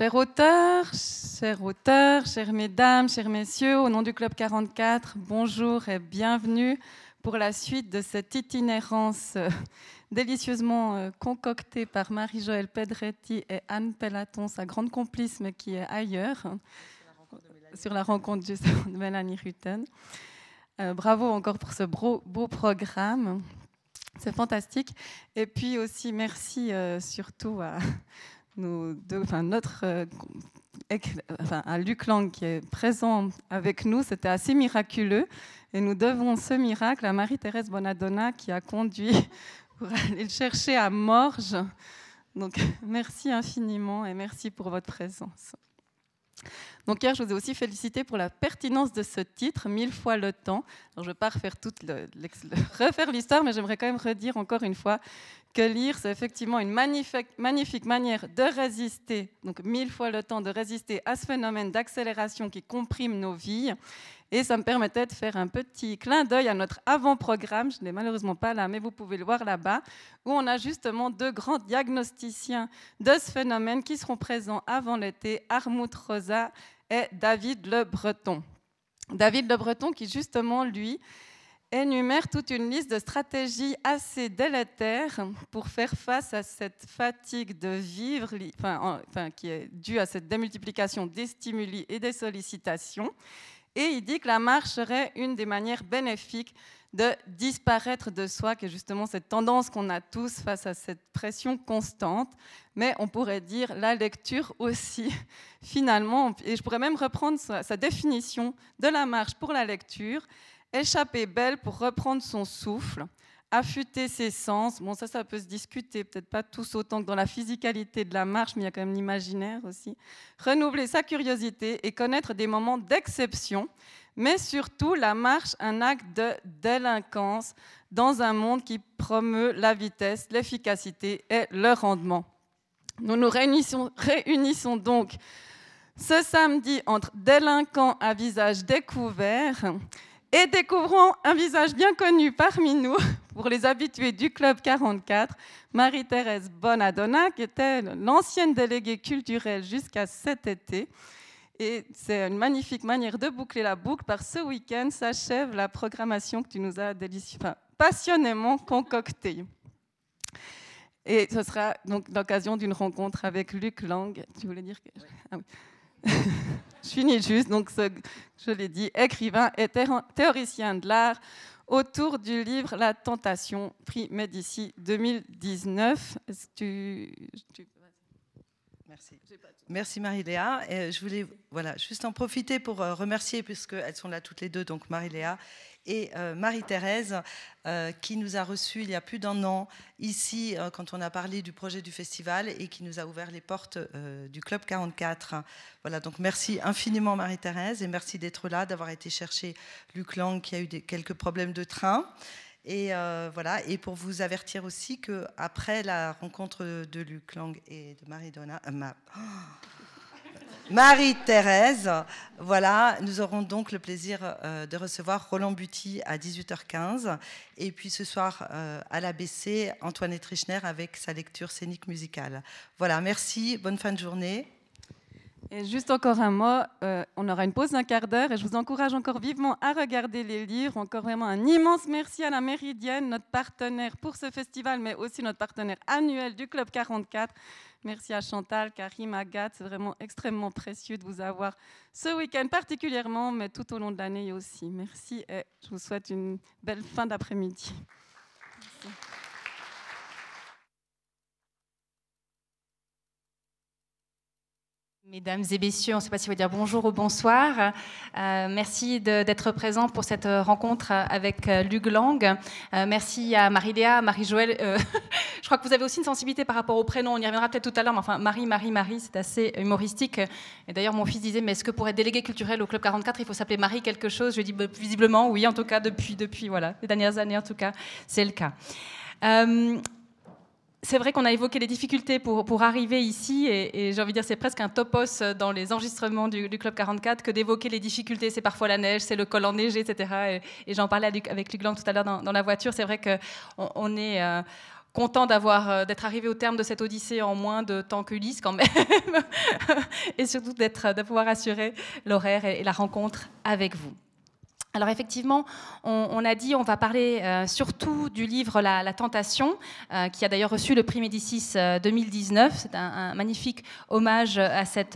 Chers auteurs, chers auteurs, chères mesdames, chers messieurs, au nom du Club 44, bonjour et bienvenue pour la suite de cette itinérance euh, délicieusement euh, concoctée par Marie-Joëlle Pedretti et Anne Pellaton, sa grande complice, mais qui est ailleurs, sur la rencontre de Mélanie Rutten. Euh, bravo encore pour ce beau, beau programme. C'est fantastique. Et puis aussi, merci surtout à nos notre, à Luc Lang qui est présent avec nous. C'était assez miraculeux. Et nous devons ce miracle à Marie-Thérèse Bonadonna qui a conduit pour aller le chercher à Morges. Donc merci infiniment et merci pour votre présence. Donc hier, je vous ai aussi félicité pour la pertinence de ce titre, Mille fois le temps. je ne vais pas refaire, toute refaire l'histoire, mais j'aimerais quand même redire encore une fois que lire, c'est effectivement une magnifique, magnifique manière de résister, donc mille fois le temps de résister à ce phénomène d'accélération qui comprime nos vies et ça me permettait de faire un petit clin d'œil à notre avant-programme. Je n'ai malheureusement pas là, mais vous pouvez le voir là-bas, où on a justement deux grands diagnosticiens de ce phénomène qui seront présents avant l'été, Armut Rosa et David Le Breton. David Le Breton qui justement, lui, énumère toute une liste de stratégies assez délétères pour faire face à cette fatigue de vivre, qui est due à cette démultiplication des stimuli et des sollicitations. Et il dit que la marche serait une des manières bénéfiques de disparaître de soi, qui est justement cette tendance qu'on a tous face à cette pression constante. Mais on pourrait dire la lecture aussi, finalement. Et je pourrais même reprendre sa, définition de la marche pour la lecture. Échapper belle pour reprendre son souffle, affûter ses sens. Bon, ça, ça peut se discuter, peut-être pas tous autant que dans la physicalité de la marche, mais il y a quand même l'imaginaire aussi. Renouveler sa curiosité et connaître des moments d'exception, mais surtout la marche, un acte de délinquance dans un monde qui promeut la vitesse, l'efficacité et le rendement. Nous nous réunissons, donc ce samedi entre délinquants à visage découvert et découvrons un visage bien connu parmi nous, pour les habitués du Club 44, Marie-Thérèse Bonadonna, qui était l'ancienne déléguée culturelle jusqu'à cet été. Et c'est une magnifique manière de boucler la boucle, par ce week-end s'achève la programmation que tu nous as passionnément concoctée. Et ce sera donc l'occasion d'une rencontre avec Luc Lang. Tu voulais dire que... Ah je finis juste, donc je l'ai dit, écrivain et théoricien de l'art autour du livre La Tentation, prix Médici 2019. Tu, Merci. Merci Marie-Léa. Je voulais voilà, juste en profiter pour euh, remercier, puisqu'elles sont là toutes les deux, donc Marie-Léa et euh, Marie-Thérèse, euh, qui nous a reçus il y a plus d'un an ici euh, quand on a parlé du projet du festival et qui nous a ouvert les portes du Club 44. Voilà, donc merci infiniment Marie-Thérèse et merci d'être là, d'avoir été chercher Luc Lang qui a eu quelques problèmes de train. Et voilà, et pour vous avertir aussi que après la rencontre de Luc Lang et de Marie Donna, Marie-Thérèse. Voilà, nous aurons donc le plaisir euh, de recevoir Roland Buty à 18h15. Et puis ce soir, euh, à l'ABC, Antoine Trichner avec sa lecture scénique musicale. Voilà, merci, bonne fin de journée. Et juste encore un mot, euh, on aura une pause d'un quart d'heure et je vous encourage encore vivement à regarder les livres. Encore vraiment un immense merci à la Méridienne, notre partenaire pour ce festival, mais aussi notre partenaire annuel du Club 44. Merci à Chantal, Karim, Agathe. C'est vraiment extrêmement précieux de vous avoir ce week-end particulièrement, mais tout au long de l'année aussi. Merci et je vous souhaite une belle fin d'après-midi. Mesdames et messieurs, on ne sait pas si vous dire bonjour ou bonsoir. Euh, merci d'être présent pour cette rencontre avec euh, Luc Lang. Euh, merci à Marie-Léa, Marie-Joëlle. je crois que vous avez aussi une sensibilité par rapport au prénom. On y reviendra peut-être tout à l'heure, mais enfin, Marie, Marie, Marie, c'est assez humoristique. Et d'ailleurs, mon fils disait, mais est-ce que pour être délégué culturel au Club 44, il faut s'appeler Marie quelque chose? Je dis, bah, visiblement, oui, en tout cas, depuis, depuis voilà, les dernières années, en tout cas, c'est le cas c'est vrai qu'on a évoqué les difficultés pour, pour arriver ici, et, j'ai envie de dire c'est presque un topos dans les enregistrements du, Club 44 que d'évoquer les difficultés. C'est parfois la neige, c'est le col enneigé, etc. Et, j'en parlais avec Luc Lang tout à l'heure dans, la voiture. C'est vrai qu'on on est, euh, content d'avoir d'être arrivé au terme de cette odyssée en moins de temps qu'Ulysse quand même, et surtout d'être de pouvoir assurer l'horaire et la rencontre avec vous. Alors effectivement, on, a dit, on va parler euh, surtout du livre La, Tentation, euh, qui a d'ailleurs reçu le prix Médicis 2019. Euh, C'est un, magnifique hommage à cette,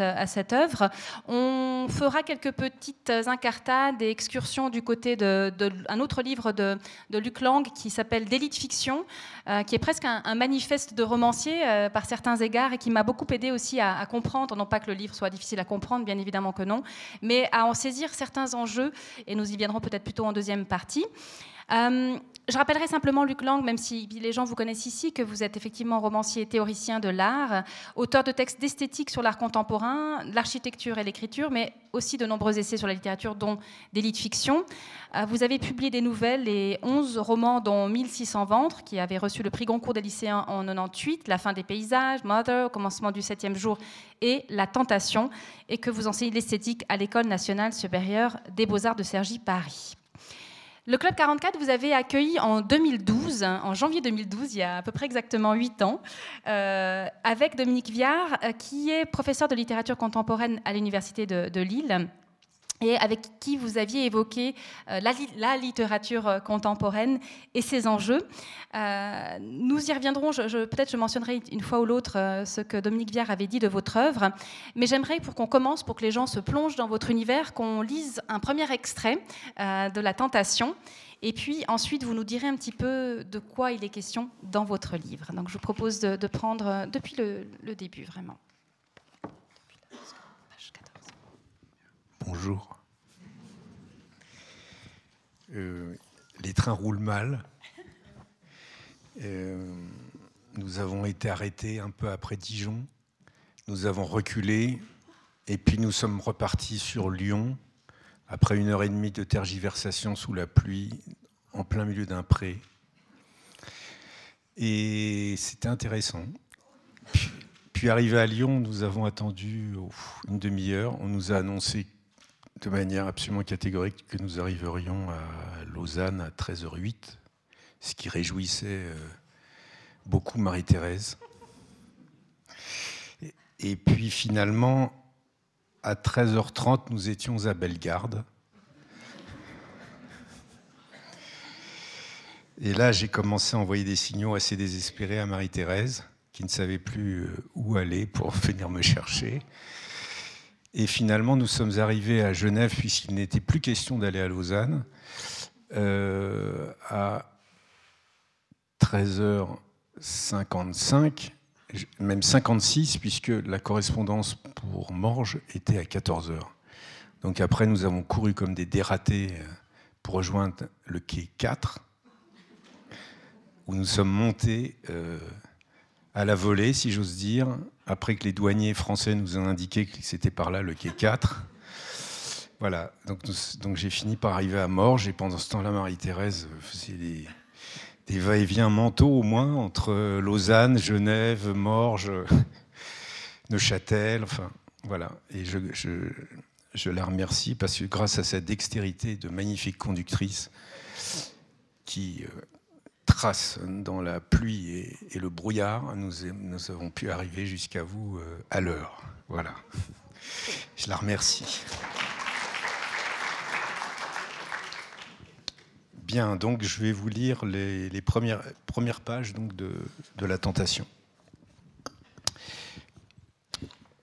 œuvre. On fera quelques petites incartades et excursions du côté d'un de, autre livre de, Luc Lang qui s'appelle Délit de fiction, qui est presque un, manifeste de romancier par certains égards et qui m'a beaucoup aidé aussi à, à comprendre, non pas que le livre soit difficile à comprendre, bien évidemment que non, mais à en saisir certains enjeux et nous y peut-être plutôt en deuxième partie. Euh, je rappellerai simplement Luc Lang, même si les gens vous connaissent ici, que vous êtes effectivement romancier et théoricien de l'art, auteur de textes d'esthétique sur l'art contemporain, l'architecture et l'écriture, mais aussi de nombreux essais sur la littérature, dont des livres de fiction. Euh, vous avez publié des nouvelles et 11 romans, dont 1600 ventres, qui avaient reçu le prix Goncourt des lycéens en 98, La fin des paysages, Mother, commencement du septième jour, et La tentation, et que vous enseignez l'esthétique à l'École nationale supérieure des beaux-arts de Cergy, Paris. Le Club 44, vous avez accueilli en 2012, en janvier 2012, il y a à peu près exactement 8 ans, euh, avec Dominique Viard, euh, qui est professeur de littérature contemporaine à l'Université de Lille et avec qui vous aviez évoqué euh, la, littérature euh, contemporaine et ses enjeux. Euh, nous y reviendrons, peut-être je mentionnerai une fois ou l'autre ce que Dominique Viard avait dit de votre œuvre, mais j'aimerais pour qu'on commence, pour que les gens se plongent dans votre univers, qu'on lise un premier extrait de La Tentation, et puis ensuite vous nous direz un petit peu de quoi il est question dans votre livre. Donc je vous propose de, prendre depuis le début vraiment. Bonjour. Euh, les trains roulent mal. Euh, nous avons été arrêtés un peu après Dijon. Nous avons reculé et puis nous sommes repartis sur Lyon après une heure et demie de tergiversation sous la pluie en plein milieu d'un pré. Et c'était intéressant. Puis, puis arrivé à Lyon, nous avons attendu une demi-heure. On nous a annoncé de manière absolument catégorique que nous arriverions à Lausanne à 13h08, ce qui réjouissait euh, beaucoup Marie-Thérèse. Et puis finalement, à 13h30, nous étions à Bellegarde. Et là, j'ai commencé à envoyer des signaux assez désespérés à Marie-Thérèse, qui ne savait plus euh, où aller pour venir me chercher. Et finalement, nous sommes arrivés à Genève, puisqu'il n'était plus question d'aller à Lausanne, euh, à 13h55, même 56, puisque la correspondance pour Morges était à 14h. Donc après, nous avons couru comme des dératés euh, pour rejoindre le quai 4, où nous sommes montés euh, à la volée, si j'ose dire, après que les douaniers français nous ont indiqué que c'était par là le quai 4. Voilà, donc, j'ai fini par arriver à Morges et pendant ce temps-là, Marie-Thérèse faisait des, va-et-vient mentaux au moins entre Lausanne, Genève, Morges, Neuchâtel, enfin voilà. Et je, je, je, la remercie parce que grâce à sa dextérité de magnifique conductrice qui euh, trace dans la pluie et, le brouillard, nous, avons pu arriver jusqu'à vous euh, à l'heure. Voilà. Je la remercie. Bien, donc je vais vous lire les, premières, pages donc, de la tentation.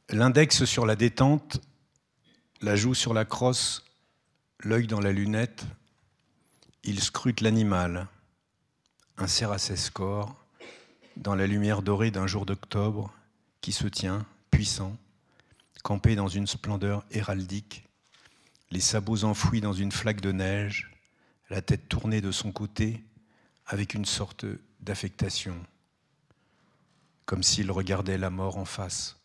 L'index sur la détente, la joue sur la crosse, l'œil dans la lunette, il scrute l'animal un à corps, dans la lumière dorée d'un jour d'octobre, qui se tient, puissant, campé dans une splendeur héraldique, les sabots enfouis dans une flaque de neige, la tête tournée de son côté, avec une sorte d'affectation, comme s'il regardait la mort en face.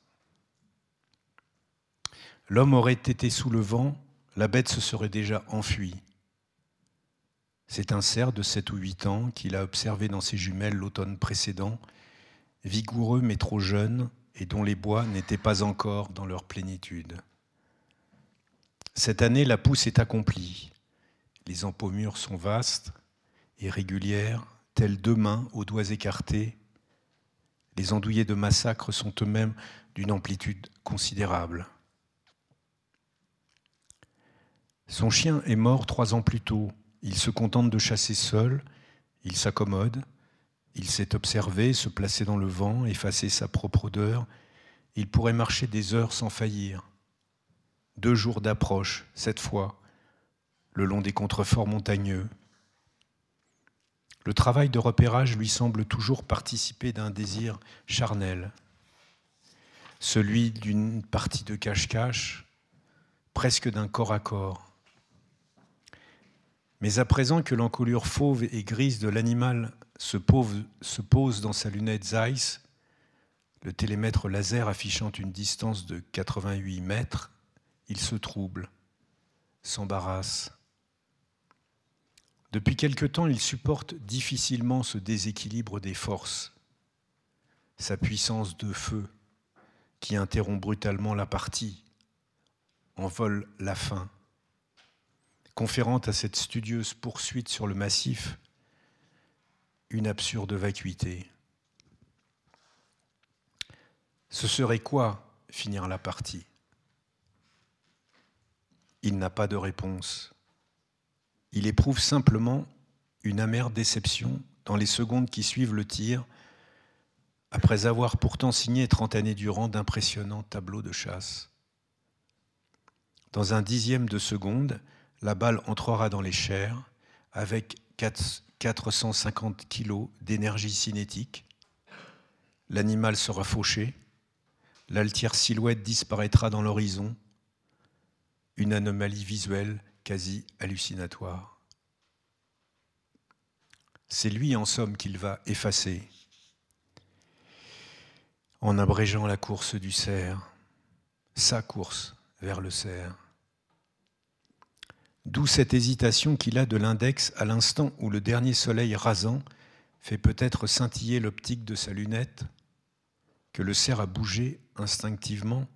L'homme aurait été sous le vent, la bête se serait déjà enfuie. C'est un cerf de 7 ou 8 ans qu'il a observé dans ses jumelles l'automne précédent, vigoureux mais trop jeune et dont les bois n'étaient pas encore dans leur plénitude. Cette année, la pousse est accomplie. Les empaumures sont vastes et régulières, tels deux mains aux doigts écartés. Les andouillés de massacre sont eux-mêmes d'une amplitude considérable. Son chien est mort trois ans plus tôt. Il se contente de chasser seul, il s'accommode, il sait observer, se placer dans le vent, effacer sa propre odeur. Il pourrait marcher des heures sans faillir. Deux jours d'approche, cette fois, le long des contreforts montagneux. Le travail de repérage lui semble toujours participer d'un désir charnel, celui d'une partie de cache-cache, presque d'un corps à corps. Mais à présent que l'encolure fauve et grise de l'animal se, pose dans sa lunette Zeiss, le télémètre laser affichant une distance de 88 mètres, il se trouble, s'embarrasse. Depuis quelque temps, il supporte difficilement ce déséquilibre des forces, sa puissance de feu qui interrompt brutalement la partie, envole la fin conférant à cette studieuse poursuite sur le massif une absurde vacuité. Ce serait quoi finir la partie? Il n'a pas de réponse. Il éprouve simplement une amère déception dans les secondes qui suivent le tir, après avoir pourtant signé trente années durant d'impressionnants tableaux de chasse. Dans un dixième de seconde, la balle entrera dans les chairs avec 450 kg d'énergie cinétique. L'animal sera fauché. L'altière silhouette disparaîtra dans l'horizon. Une anomalie visuelle quasi hallucinatoire. C'est lui, en somme, qu'il va effacer en abrégeant la course du cerf, sa course vers le cerf. D'où cette hésitation qu'il a de l'index à l'instant où le dernier soleil rasant fait peut-être scintiller l'optique de sa lunette, que le cerf a bougé instinctivement,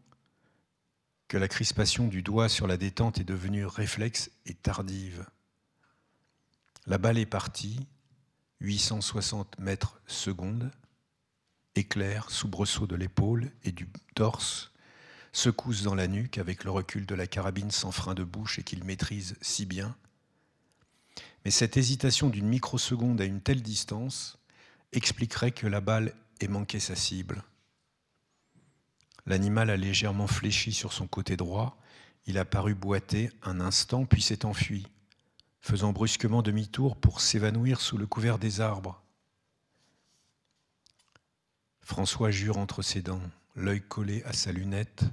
que la crispation du doigt sur la détente est devenue réflexe et tardive. La balle est partie, 860 mètres secondes, éclair, soubresaut de l'épaule et du torse, secousse dans la nuque avec le recul de la carabine sans frein de bouche et qu'il maîtrise si bien. Mais cette hésitation d'une microseconde à une telle distance expliquerait que la balle ait manqué sa cible. L'animal a légèrement fléchi sur son côté droit, il a paru boiter un instant puis s'est enfui, faisant brusquement demi-tour pour s'évanouir sous le couvert des arbres. François jure entre ses dents l'œil collé à sa lunette,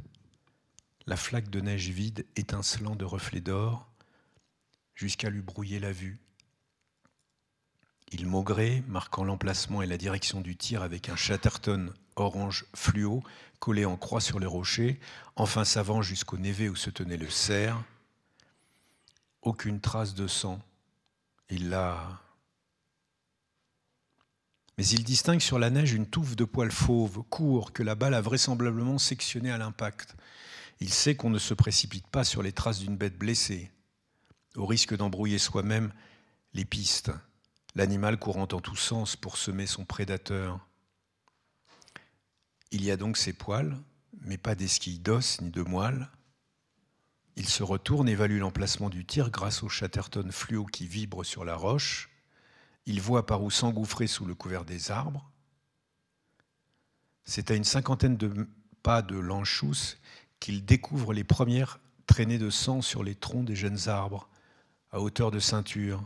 la flaque de neige vide étincelant de reflets d'or, jusqu'à lui brouiller la vue. Il maugrait, marquant l'emplacement et la direction du tir avec un Chatterton orange fluo collé en croix sur les rochers, enfin savant jusqu'au névé où se tenait le cerf. Aucune trace de sang. Il l'a mais il distingue sur la neige une touffe de poils fauves, courts, que la balle a vraisemblablement sectionné à l'impact. Il sait qu'on ne se précipite pas sur les traces d'une bête blessée, au risque d'embrouiller soi-même les pistes, l'animal courant en tous sens pour semer son prédateur. Il y a donc ses poils, mais pas d'esquilles d'os ni de moelle. Il se retourne, évalue l'emplacement du tir grâce au chatterton fluo qui vibre sur la roche il voit par où s'engouffrer sous le couvert des arbres. C'est à une cinquantaine de pas de l'Anchous qu'il découvre les premières traînées de sang sur les troncs des jeunes arbres, à hauteur de ceinture.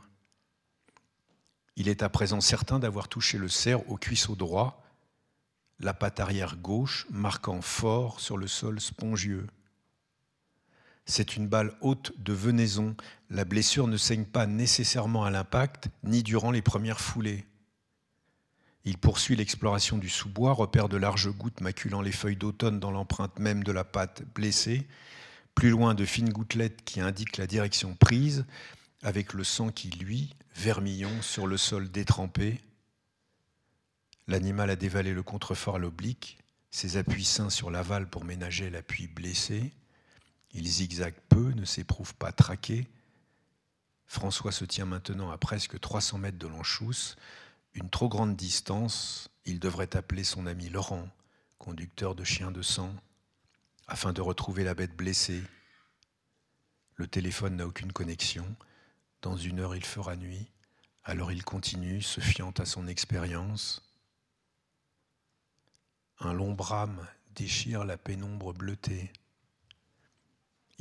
Il est à présent certain d'avoir touché le cerf au cuisseau droit, la patte arrière gauche marquant fort sur le sol spongieux. C'est une balle haute de venaison. La blessure ne saigne pas nécessairement à l'impact, ni durant les premières foulées. Il poursuit l'exploration du sous-bois, repère de larges gouttes maculant les feuilles d'automne dans l'empreinte même de la patte blessée, plus loin de fines gouttelettes qui indiquent la direction prise, avec le sang qui luit, vermillon, sur le sol détrempé. L'animal a dévalé le contrefort à l'oblique, ses appuis sains sur l'aval pour ménager l'appui blessé. Il zigzague peu, ne s'éprouve pas traqué. François se tient maintenant à presque 300 mètres de l'Anchousse, une trop grande distance, il devrait appeler son ami Laurent, conducteur de chien de sang, afin de retrouver la bête blessée. Le téléphone n'a aucune connexion. Dans une heure, il fera nuit. Alors il continue, se fiant à son expérience. Un long brame déchire la pénombre bleutée.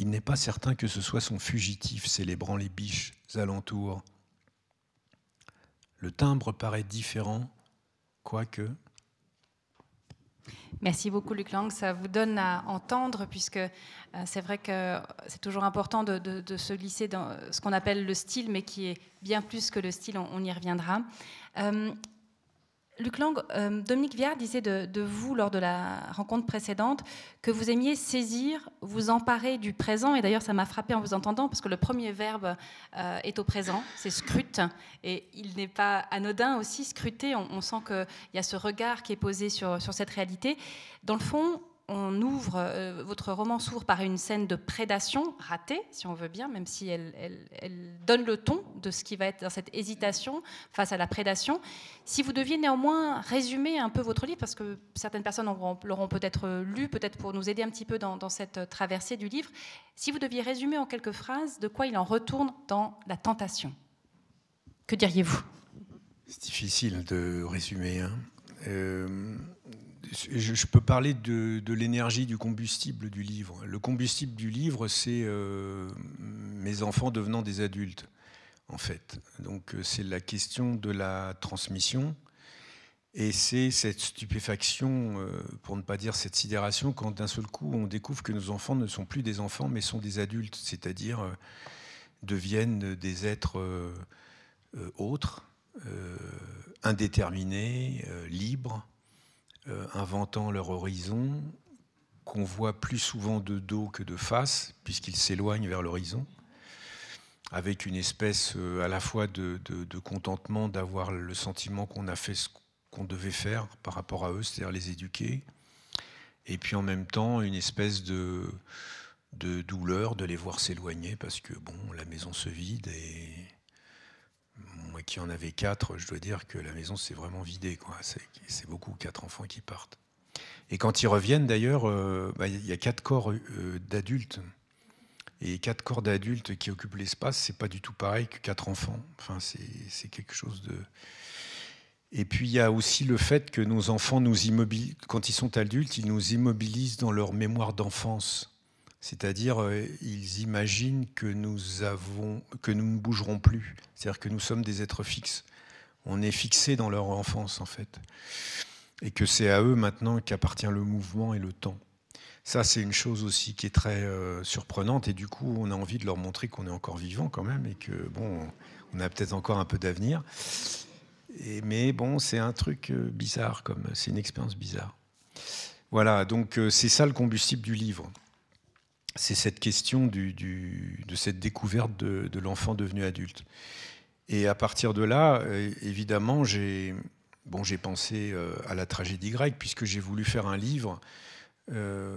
Il n'est pas certain que ce soit son fugitif célébrant les biches alentours. Le timbre paraît différent, quoique. Merci beaucoup, Luc Lang. Ça vous donne à entendre, puisque euh, c'est vrai que c'est toujours important de, se glisser dans ce qu'on appelle le style, mais qui est bien plus que le style, on, y reviendra. Euh, Luc Lang, euh, Dominique Viard disait de, vous lors de la rencontre précédente que vous aimiez saisir, vous emparer du présent. Et d'ailleurs, ça m'a frappé en vous entendant parce que le premier verbe euh, est au présent, c'est scrute. Et il n'est pas anodin aussi, scruter. On, sent qu'il y a ce regard qui est posé sur, sur cette réalité. Dans le fond, on ouvre, euh, votre roman s'ouvre par une scène de prédation ratée, si on veut bien, même si elle, donne le ton de ce qui va être dans cette hésitation face à la prédation. Si vous deviez néanmoins résumer un peu votre livre, parce que certaines personnes l'auront peut-être lu, peut-être pour nous aider un petit peu dans, cette traversée du livre, si vous deviez résumer en quelques phrases de quoi il en retourne dans la tentation, que diriez-vous? C'est difficile de résumer. Hein. Euh, je, peux parler de, l'énergie du combustible du livre. Le combustible du livre, c'est euh, mes enfants devenant des adultes, en fait. Donc euh, c'est la question de la transmission. Et c'est cette stupéfaction, euh, pour ne pas dire cette sidération, quand d'un seul coup on découvre que nos enfants ne sont plus des enfants, mais sont des adultes, c'est-à-dire deviennent des êtres autres, indéterminés, libres, euh, inventant leur horizon, qu'on voit plus souvent de dos que de face, puisqu'ils s'éloignent vers l'horizon, avec une espèce euh, à la fois de, contentement d'avoir le sentiment qu'on a fait ce qu'on devait faire par rapport à eux, c'est-à-dire les éduquer, et puis en même temps une espèce de, de douleur de les voir s'éloigner, parce que bon, la maison se vide et qui en avais quatre, je dois dire que la maison s'est vraiment vidée. C'est beaucoup, quatre enfants qui partent. Et quand ils reviennent, d'ailleurs, euh, bah, il y a quatre corps euh, d'adultes. Et quatre corps d'adultes qui occupent l'espace, c'est pas du tout pareil que quatre enfants. Enfin, c'est quelque chose de. Et puis il y a aussi le fait que nos enfants nous immobilisent, quand ils sont adultes, ils nous immobilisent dans leur mémoire d'enfance. C'est-à-dire, euh, ils imaginent que nous, avons, que nous ne bougerons plus. C'est-à-dire que nous sommes des êtres fixes. On est fixés dans leur enfance, en fait. Et que c'est à eux maintenant qu'appartient le mouvement et le temps. Ça, c'est une chose aussi qui est très euh, surprenante. Et du coup, on a envie de leur montrer qu'on est encore vivant quand même et que, bon, on a peut-être encore un peu d'avenir. mais bon, c'est un truc euh, bizarre, comme c'est une expérience bizarre. Voilà, donc c'est ça le combustible du livre c'est cette question de cette découverte de, l'enfant devenu adulte. Et à partir de là, euh, évidemment, j'ai bon, pensé euh, à la tragédie grecque, puisque j'ai voulu faire un livre euh,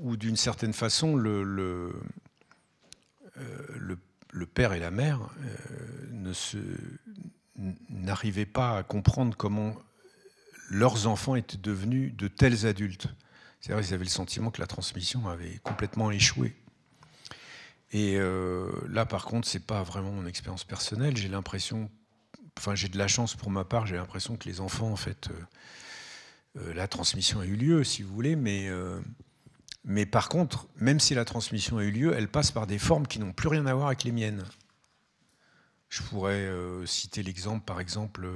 où, d'une certaine façon, le, le, le, père et la mère n'arrivaient pas à comprendre comment leurs enfants étaient devenus de tels adultes. C'est-à-dire qu'ils avaient le sentiment que la transmission avait complètement échoué. Et euh, là, par contre, c'est pas vraiment mon expérience personnelle. J'ai l'impression, enfin, j'ai de la chance pour ma part. J'ai l'impression que les enfants, en fait, euh, euh, la transmission a eu lieu, si vous voulez, mais mais par contre, même si la transmission a eu lieu, elle passe par des formes qui n'ont plus rien à voir avec les miennes. Je pourrais citer l'exemple, par exemple,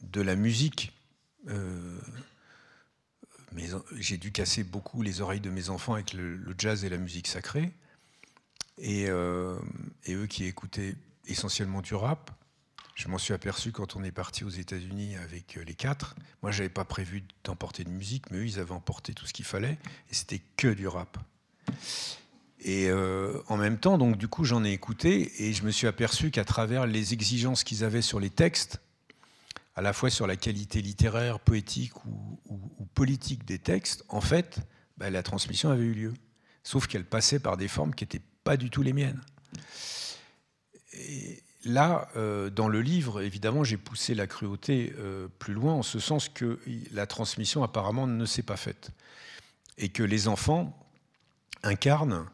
de la musique. Euh, j'ai dû casser beaucoup les oreilles de mes enfants avec le, jazz et la musique sacrée. Et, euh, et, eux qui écoutaient essentiellement du rap, je m'en suis aperçu quand on est parti aux États-Unis avec euh, les quatre. Moi, j'avais pas prévu d'emporter de musique, mais eux, ils avaient emporté tout ce qu'il fallait, et c'était que du rap. Et en même temps, donc du coup, j'en ai écouté, et je me suis aperçu qu'à travers les exigences qu'ils avaient sur les textes, à la fois sur la qualité littéraire, poétique ou, politique des textes, en fait, bah, la transmission avait eu lieu. Sauf qu'elle passait par des formes qui n'étaient pas du tout les miennes. là, dans le livre, évidemment, j'ai poussé la cruauté plus loin, en ce sens que la transmission apparemment ne s'est pas faite. Et que les enfants incarnent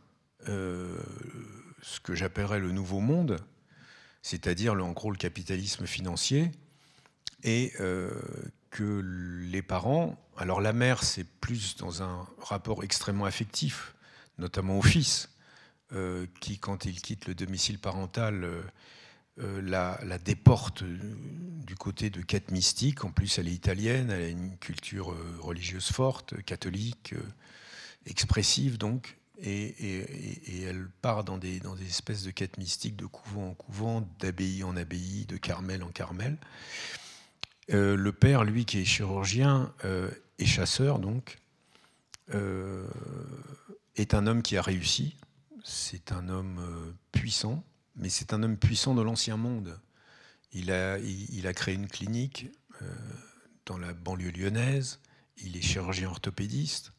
ce que j'appellerais le nouveau monde, c'est-à-dire en gros le capitalisme financier, et que les parents, alors la mère c'est plus dans un rapport extrêmement affectif, notamment au fils, euh, qui quand il quitte le domicile parental euh, euh, la, déporte du côté de quête mystique. En plus elle est italienne, elle a une culture religieuse forte, catholique, expressive donc. Et, elle part dans des, dans des espèces de quêtes mystiques, de couvent en couvent, d'abbaye en abbaye, de carmel en carmel. Euh, le père, lui, qui est chirurgien euh, et chasseur, donc, euh, est un homme qui a réussi. C'est un homme puissant, mais c'est un homme puissant de l'ancien monde. Il a, il, a, créé une clinique dans la banlieue lyonnaise. Il est chirurgien orthopédiste.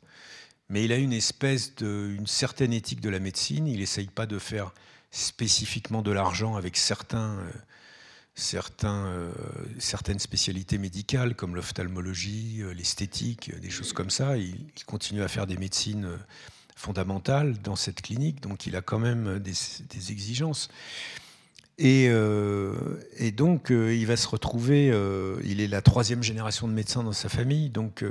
Mais il a une espèce de, une certaine éthique de la médecine. Il n'essaye pas de faire spécifiquement de l'argent avec certains certains, euh, certaines spécialités médicales comme l'ophtalmologie, euh, l'esthétique, des choses comme ça. Il, continue à faire des médecines euh, fondamentales dans cette clinique, donc il a quand même des, exigences. Et, donc, il va se retrouver, il est la troisième génération de médecins dans sa famille, donc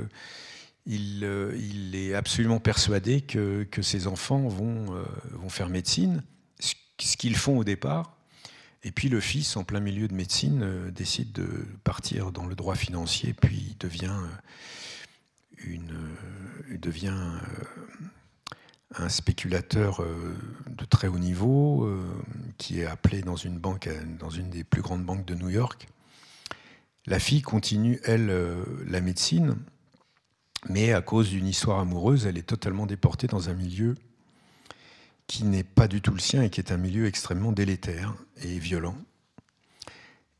il, il, est absolument persuadé que, que ses enfants vont, vont faire médecine, ce qu'ils font au départ. Et puis le fils, en plein milieu de médecine, euh, décide de partir dans le droit financier, puis devient, euh, euh, devient un spéculateur de très haut niveau qui est appelé dans une banque, dans une des plus grandes banques de New York. La fille continue, elle, la médecine, mais à cause d'une histoire amoureuse, elle est totalement déportée dans un milieu qui n'est pas du tout le sien et qui est un milieu extrêmement délétère et violent.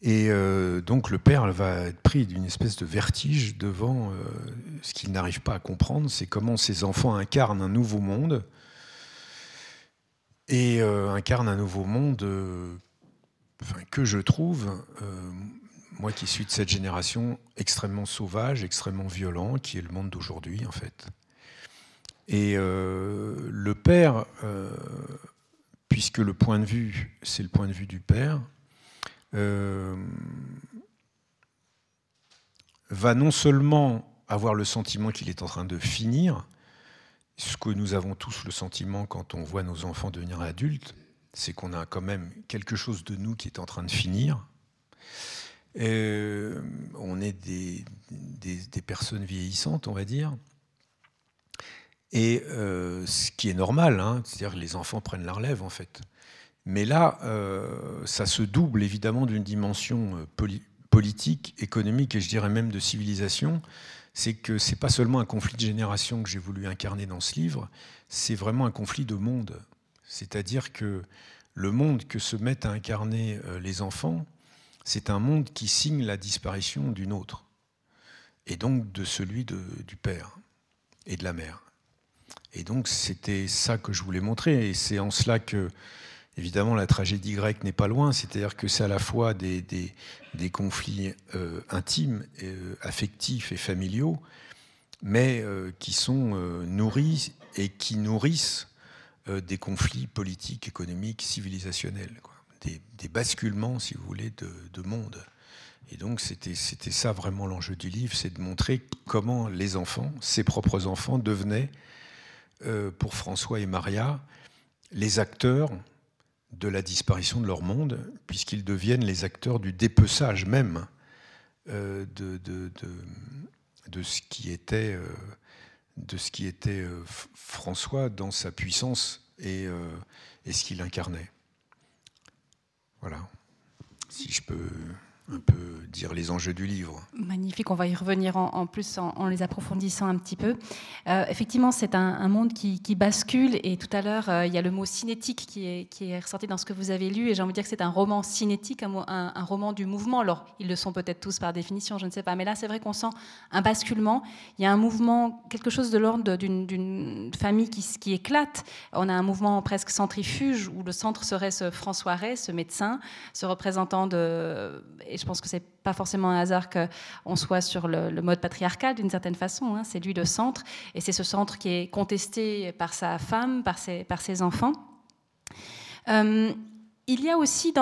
Et euh, donc le père va être pris d'une espèce de vertige devant euh, ce qu'il n'arrive pas à comprendre, c'est comment ses enfants incarnent un nouveau monde et euh, incarnent un nouveau monde que je trouve, moi qui suis de cette génération, extrêmement sauvage, extrêmement violent, qui est le monde d'aujourd'hui en fait. Et euh, le père, euh, puisque le point de vue, c'est le point de vue du père, euh, va non seulement avoir le sentiment qu'il est en train de finir, ce que nous avons tous le sentiment quand on voit nos enfants devenir adultes, c'est qu'on a quand même quelque chose de nous qui est en train de finir. on est des, des, personnes vieillissantes, on va dire. Et euh, ce qui est normal, hein, c'est-à-dire que les enfants prennent la relève en fait. Mais là, euh, ça se double évidemment d'une dimension euh, politique, économique et je dirais même de civilisation. C'est que c'est pas seulement un conflit de génération que j'ai voulu incarner dans ce livre, c'est vraiment un conflit de monde. C'est-à-dire que le monde que se mettent à incarner les enfants, c'est un monde qui signe la disparition d'une autre, et donc de celui du père et de la mère. Et donc c'était ça que je voulais montrer. Et c'est en cela que, évidemment, la tragédie grecque n'est pas loin. C'est-à-dire que c'est à la fois des, des, conflits euh, intimes, euh, affectifs et familiaux, mais euh, qui sont nourris et qui nourrissent des conflits politiques, économiques, civilisationnels. Des, basculements, si vous voulez, de, de monde. Et donc c'était ça vraiment l'enjeu du livre, c'est de montrer comment les enfants, ses propres enfants, devenaient euh, pour François et Maria les acteurs de la disparition de leur monde, puisqu'ils deviennent les acteurs du dépeçage même euh, de, de, ce qui était, euh, de ce qui était François dans sa puissance et, et ce qu'il incarnait. Voilà, si je peux un peu dire les enjeux du livre. Magnifique, on va y revenir en, plus en, les approfondissant un petit peu. Euh, effectivement, c'est un, monde qui, bascule et tout à l'heure, euh, il y a le mot cinétique qui est, ressorti dans ce que vous avez lu et j'ai envie de dire que c'est un roman cinétique, un, un, roman du mouvement. Alors, ils le sont peut-être tous par définition, je ne sais pas, mais là, c'est vrai qu'on sent un basculement. Il y a un mouvement, quelque chose de l'ordre d'une famille qui, qui, éclate. On a un mouvement presque centrifuge où le centre serait ce François Ray, ce médecin, ce représentant de et je pense que c'est pas forcément un hasard qu'on soit sur le, mode patriarcal d'une certaine façon. Hein. c'est lui le centre, et c'est ce centre qui est contesté par sa femme, par ses, enfants. Euh, il y a aussi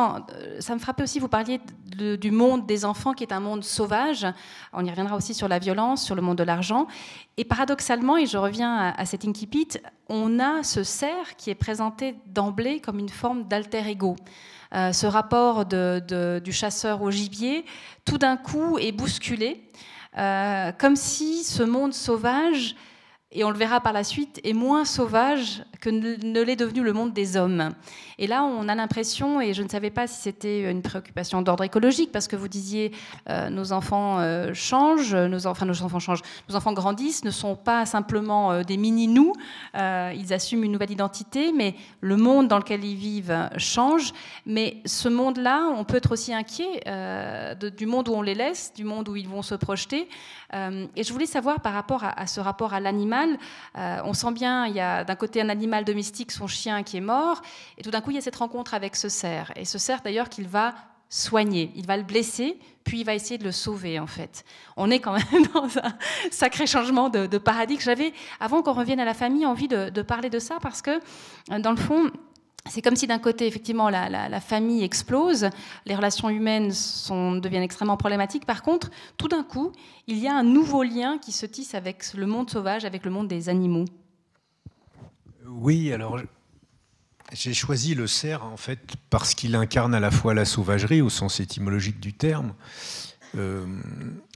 ça me frappait aussi, vous parliez du monde des enfants qui est un monde sauvage. On y reviendra aussi sur la violence, sur le monde de l'argent. Et paradoxalement, et je reviens à, à cet incipit, on a ce cerf qui est présenté d'emblée comme une forme d'alter ego. Euh, ce rapport du chasseur au gibier, tout d'un coup est bousculé, euh, comme si ce monde sauvage et on le verra par la suite, est moins sauvage que ne l'est devenu le monde des hommes. Et là, on a l'impression, et je ne savais pas si c'était une préoccupation d'ordre écologique, parce que vous disiez euh, nos enfants euh, changent, nos, enfin nos enfants changent, nos enfants grandissent, ne sont pas simplement euh, des mini-nous, ils assument une nouvelle identité, mais le monde dans lequel ils vivent change. Mais ce monde-là, on peut être aussi inquiet du monde où on les laisse, du monde où ils vont se projeter. et je voulais savoir par rapport à ce rapport à l'animal, euh, on sent bien, il y a d'un côté un animal domestique, son chien qui est mort, et tout d'un coup, il y a cette rencontre avec ce cerf. Et ce cerf, d'ailleurs, qu'il va soigner. Il va le blesser, puis il va essayer de le sauver, en fait. On est quand même dans un sacré changement de, paradigme. J'avais, avant qu'on revienne à la famille, envie de, parler de ça, parce que, euh, dans le fond, c'est comme si d'un côté, effectivement, la, famille explose, les relations humaines deviennent extrêmement problématiques. Par contre, tout d'un coup, il y a un nouveau lien qui se tisse avec le monde sauvage, avec le monde des animaux. Oui, alors j'ai choisi le cerf en fait parce qu'il incarne à la fois la sauvagerie au sens étymologique du terme. Euh,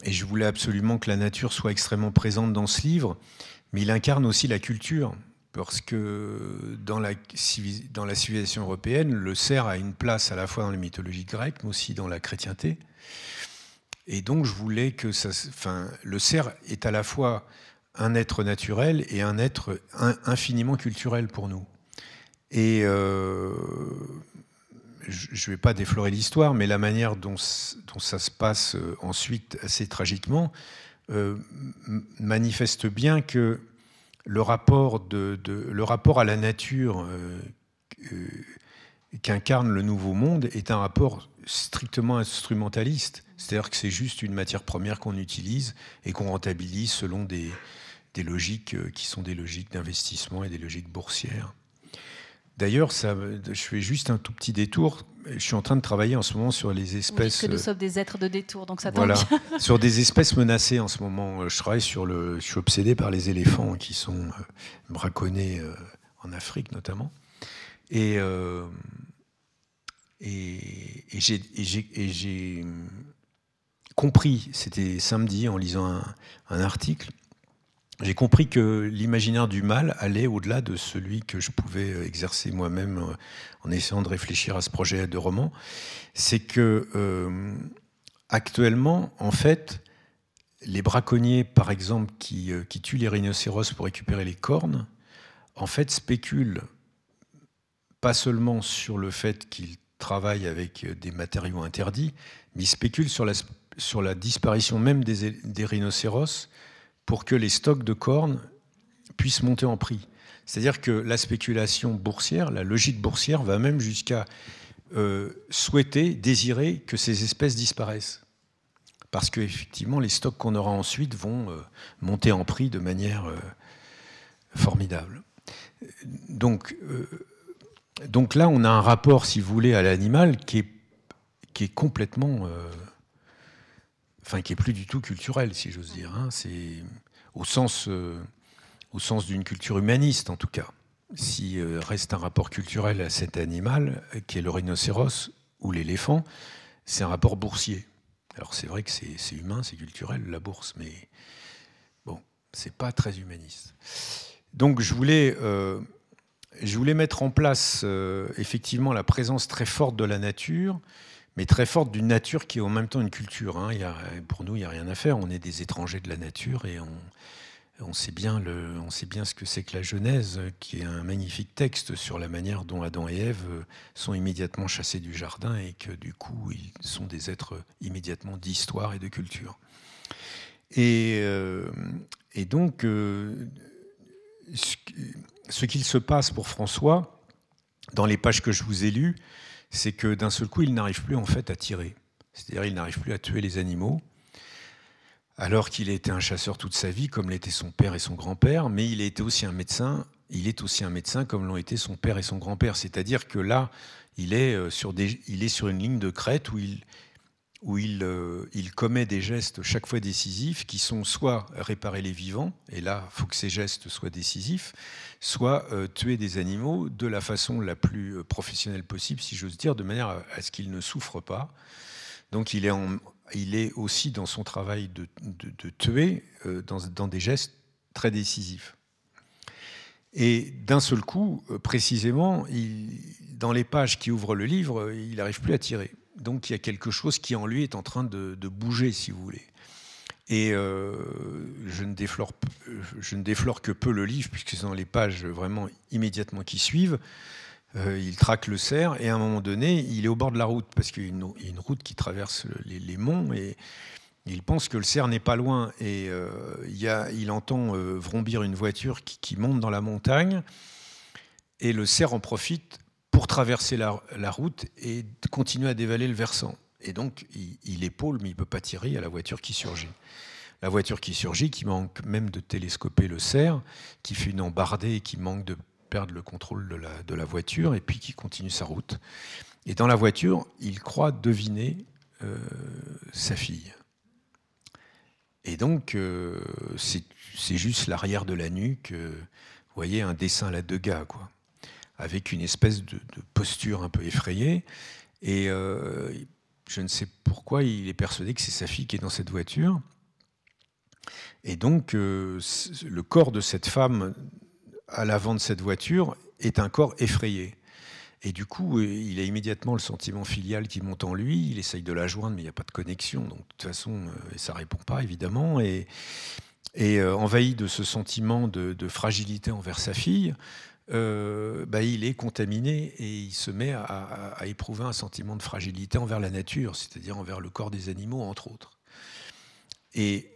et je voulais absolument que la nature soit extrêmement présente dans ce livre, mais il incarne aussi la culture parce que dans la, dans la civilisation européenne, le cerf a une place à la fois dans les mythologies grecques, mais aussi dans la chrétienté. Et donc, je voulais que ça. Le cerf est à la fois un être naturel et un être infiniment culturel pour nous. Et euh, je ne vais pas déflorer l'histoire, mais la manière dont, dont, ça se passe euh, ensuite assez tragiquement euh, manifeste bien que le rapport, à la nature euh, qu'incarne le nouveau monde est un rapport strictement instrumentaliste. C'est-à-dire que c'est juste une matière première qu'on utilise et qu'on rentabilise selon des, des, logiques euh, qui sont des logiques d'investissement et des logiques boursières. D'ailleurs, je fais juste un tout petit détour. Je suis en train de travailler en ce moment sur les espèces. que nous sommes des êtres de détour, donc ça tombe voilà, sur des espèces menacées en ce moment. Je travaille sur le. Je suis obsédé par les éléphants qui sont euh, braconnés euh, en Afrique notamment. Et, euh, et, et j'ai compris, c'était samedi en lisant un, un article, j'ai compris que l'imaginaire du mal allait au-delà de celui que je pouvais euh, exercer moi-même euh, en essayant de réfléchir à ce projet de roman. C'est que euh, actuellement, en fait, les braconniers, par exemple, qui, qui, tuent les rhinocéros pour récupérer les cornes, en fait, spéculent pas seulement sur le fait qu'ils travaillent avec des matériaux interdits, mais ils spéculent sur la, sur la disparition même des, des rhinocéros pour que les stocks de cornes puissent monter en prix. C'est-à-dire que la spéculation boursière, la logique boursière va même jusqu'à euh, souhaiter, désirer que ces espèces disparaissent. Parce qu'effectivement, les stocks qu'on aura ensuite vont euh, monter en prix de manière euh, formidable. Donc, là, on a un rapport, si vous voulez, à l'animal qui est complètement enfin qui est plus du tout culturel, si j'ose dire. Hein. C'est au sens, euh, au sens d'une culture humaniste, en tout cas. Si euh, reste un rapport culturel à cet animal, qui est le rhinocéros ou l'éléphant, c'est un rapport boursier. Alors c'est vrai que c'est humain, c'est culturel, la bourse, mais bon, c'est pas très humaniste. Donc je voulais, euh, je voulais mettre en place effectivement la présence très forte de la nature, mais très forte d'une nature qui est en même temps une culture. Hein. Pour nous, il n'y a rien à faire. On est des étrangers de la nature et on, sait bien, on sait bien ce que c'est que la Genèse, qui est un magnifique texte sur la manière dont Adam et Ève sont immédiatement chassés du jardin et que du coup ils sont des êtres immédiatement d'histoire et de culture. Et, euh, donc, euh, ce, qu'il se passe pour François, dans les pages que je vous ai lues, c'est que d'un seul coup, il n'arrive plus en fait à tirer. C'est-à-dire, il n'arrive plus à tuer les animaux alors qu'il a été un chasseur toute sa vie, comme l'étaient son père et son grand-père, mais il a été aussi un médecin. Il est aussi un médecin comme l'ont été son père et son grand-père. C'est-à-dire que là, il est, euh, sur il est sur une ligne de crête où il, où il, euh, il, commet des gestes chaque fois décisifs qui sont soit réparer les vivants, et là, il faut que ces gestes soient décisifs, soit euh, tuer des animaux de la façon la plus professionnelle possible, si j'ose dire, de manière à ce qu'ils ne souffrent pas. Donc il est aussi dans son travail de, tuer euh, dans, des gestes très décisifs. Et d'un seul coup, euh, précisément, dans les pages qui ouvrent le livre, il n'arrive plus à tirer. Donc il y a quelque chose qui en lui est en train de, bouger, si vous voulez. Et euh, je, ne déflore, que peu le livre, puisque c'est dans les pages vraiment immédiatement qui suivent. Euh, il traque le cerf et à un moment donné, il est au bord de la route parce qu'il y a une, route qui traverse les, monts et il pense que le cerf n'est pas loin et euh, il, entend vrombir une voiture qui, monte dans la montagne et le cerf en profite pour traverser la, route et continuer à dévaler le versant. Et donc il, épaule mais il ne peut pas tirer à la voiture qui surgit. La voiture qui surgit, qui manque même de télescoper le cerf, qui fait une embardée et qui manque de perdre le contrôle de la, voiture et puis qui continue sa route. Et dans la voiture, il croit deviner euh, sa fille. Et donc, euh, c'est juste l'arrière de la nuque, euh, vous voyez, un dessin à la Degas, quoi, avec une espèce de, posture un peu effrayée. Et je ne sais pourquoi il est persuadé que c'est sa fille qui est dans cette voiture. Et donc, le corps de cette femme à l'avant de cette voiture est un corps effrayé. Et du coup, il a immédiatement le sentiment filial qui monte en lui. Il essaye de la joindre, mais il n'y a pas de connexion. Donc, de toute façon, euh, ça répond pas, évidemment. Et, euh, envahi de ce sentiment de, fragilité envers sa fille, euh, bah, il est contaminé et il se met à, éprouver un sentiment de fragilité envers la nature, c'est-à-dire envers le corps des animaux, entre autres. Et